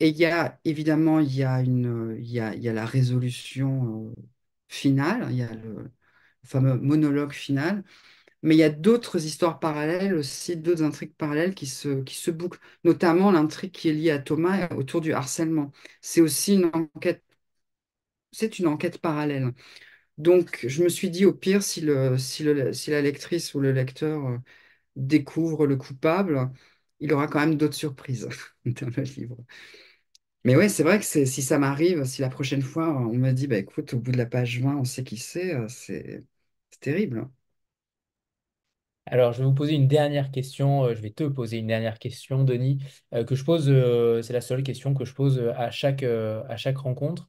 Et il y a, évidemment, il y a une, il y a, il y a la résolution euh, finale, il y a le fameux monologue final, mais il y a d'autres histoires parallèles aussi, d'autres intrigues parallèles qui se, qui se bouclent, notamment l'intrigue qui est liée à Thomas autour du harcèlement. C'est aussi une enquête, c'est une enquête parallèle. Donc, je me suis dit, au pire, si le, si le, si la lectrice ou le lecteur euh, découvre le coupable, il aura quand même d'autres surprises dans le livre. Mais ouais, c'est vrai que si ça m'arrive, si la prochaine fois on me dit, bah écoute, au bout de la page 20, on sait qui c'est, euh, c'est terrible. Alors, je vais vous poser une dernière question. euh, Je vais te poser une dernière question, Denis, euh, que je pose. euh, c'est la seule question que je pose euh, à chaque, euh, à chaque rencontre.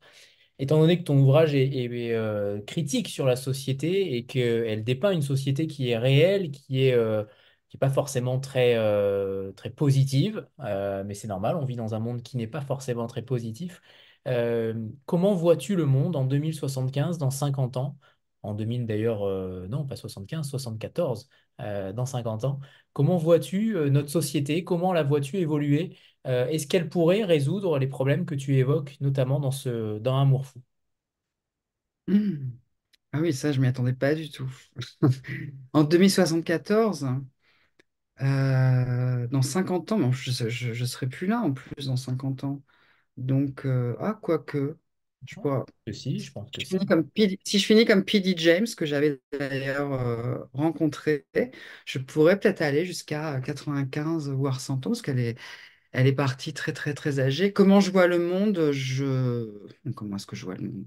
Étant donné que ton ouvrage est, euh, critique sur la société et qu'elle dépeint une société qui est réelle, qui est, euh, qui est pas forcément très, euh, très positive, euh, mais c'est normal, on vit dans un monde qui n'est pas forcément très positif. Euh, comment vois-tu le monde en 2075, dans 50 ans? En 2000 d'ailleurs, non, pas 75, 74, euh, dans 50 ans. Comment vois-tu notre société? Comment la vois-tu évoluer? Est-ce qu'elle pourrait résoudre les problèmes que tu évoques, notamment dans ce, dans Amour fou? Ah oui, ça, je m'y attendais pas du tout. En 2074, euh, dans 50 ans, je, je serai plus là en plus dans 50 ans. Donc, euh, ah, quoique, je pourrais- que si, je pense que je si. finis comme P- si je finis comme P.D. James, que j'avais d'ailleurs euh, rencontré, je pourrais peut-être aller jusqu'à 95 ou à 100 ans, parce qu'elle est, elle est partie très, très, très âgée. Comment je vois le monde, je... Comment est-ce que je vois le monde?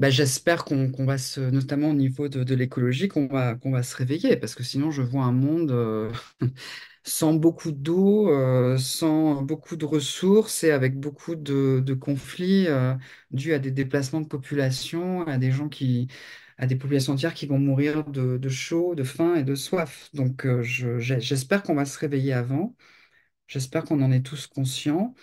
Bah, j'espère qu'on va se, notamment au niveau de, l'écologie, qu'on va, qu'on va se réveiller, parce que sinon je vois un monde euh, sans beaucoup d'eau, euh, sans beaucoup de ressources et avec beaucoup de, conflits euh, dus à des déplacements de population, à des gens qui, à des populations entières qui vont mourir de, chaud, de faim et de soif. Donc j'espère qu'on va se réveiller avant, j'espère qu'on en est tous conscients.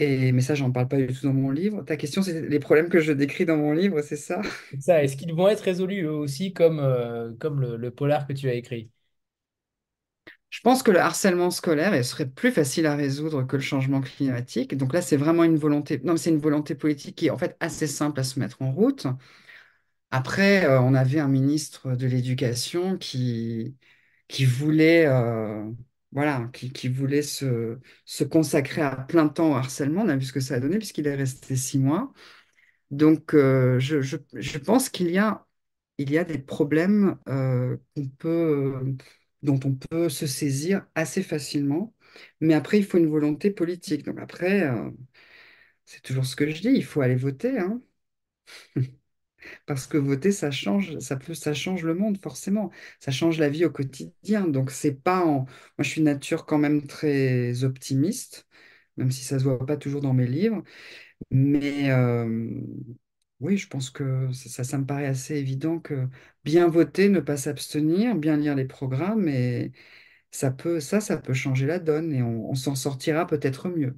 Et, mais ça, j'en parle pas du tout dans mon livre. Ta question, c'est les problèmes que je décris dans mon livre, c'est ça? Ça, est-ce qu'ils vont être résolus eux aussi comme, euh, comme le, le polar que tu as écrit? Je pense que le harcèlement scolaire serait plus facile à résoudre que le changement climatique. Donc là, c'est vraiment une volonté, non, c'est une volonté politique qui est en fait assez simple à se mettre en route. Après, euh, on avait un ministre de l'Éducation qui, qui voulait, euh, voilà, qui, qui voulait se, consacrer à plein temps au harcèlement. On a vu ce que ça a donné puisqu'il est resté six mois. Donc, euh, je, pense qu'il y a, il y a des problèmes euh, dont on peut se saisir assez facilement. Mais après, il faut une volonté politique. Donc après, euh, c'est toujours ce que je dis, il faut aller voter, hein, parce que voter, ça change, ça peut, ça change le monde, forcément. Ça change la vie au quotidien. Donc, c'est pas en... Moi, je suis nature quand même très optimiste, même si ça se voit pas toujours dans mes livres. Mais oui, je pense que ça, ça, me paraît assez évident que bien voter, ne pas s'abstenir, bien lire les programmes, et ça peut, ça, ça peut changer la donne et on s'en sortira peut-être mieux.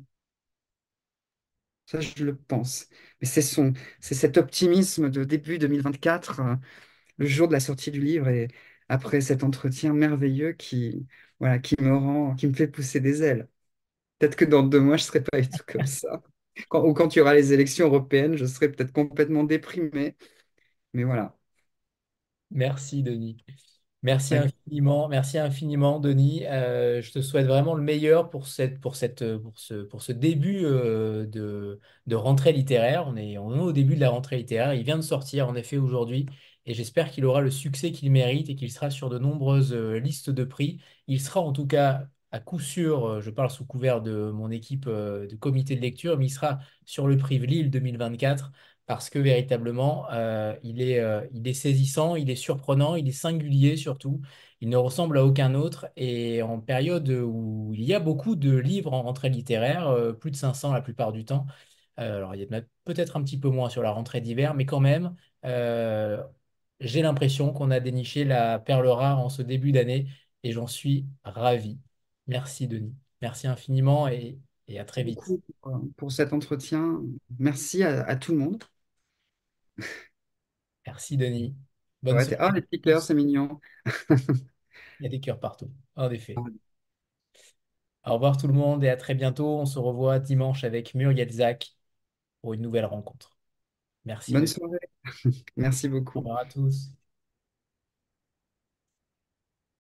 Ça, je le pense. Mais c'est son, c'est cet optimisme de début 2024, euh, le jour de la sortie du livre et après cet entretien merveilleux qui, voilà, qui me rend, qui me fait pousser des ailes. Peut-être que dans deux mois, je serai pas du tout comme ça. Ou quand il y aura les élections européennes, je serai peut-être complètement déprimé. Mais voilà. Merci, Denis. Merci infiniment, merci infiniment, Denis. Euh, je te souhaite vraiment le meilleur pour cette, pour cette, pour ce, pour ce début euh, de, de rentrée littéraire. On est, on est au début de la rentrée littéraire. Il vient de sortir, en effet, aujourd'hui, et j'espère qu'il aura le succès qu'il mérite et qu'il sera sur de nombreuses euh, listes de prix. Il sera en tout cas, à coup sûr, je parle sous couvert de mon équipe de comité de lecture, mais il sera sur le prix Lille 2024 parce que véritablement, euh, il est, euh, il est saisissant, il est surprenant, il est singulier surtout. Il ne ressemble à aucun autre. Et en période où il y a beaucoup de livres en rentrée littéraire, euh, plus de 500 la plupart du temps, alors il y a peut-être un petit peu moins sur la rentrée d'hiver, mais quand même, j'ai l'impression qu'on a déniché la perle rare en ce début d'année et j'en suis ravi. Merci Denis. Merci infiniment et, et à très vite. beaucoup pour, pour cet entretien. Merci à, à tout le monde. Merci Denis. Bonne Ouais, ah, les petits cœurs, c'est mignon. Il y a des cœurs partout, en effet. Au revoir tout le monde et à très bientôt. On se revoit dimanche avec Muriel Zach pour une nouvelle rencontre. Merci Bonne soirée. Merci Au beaucoup. revoir à tous.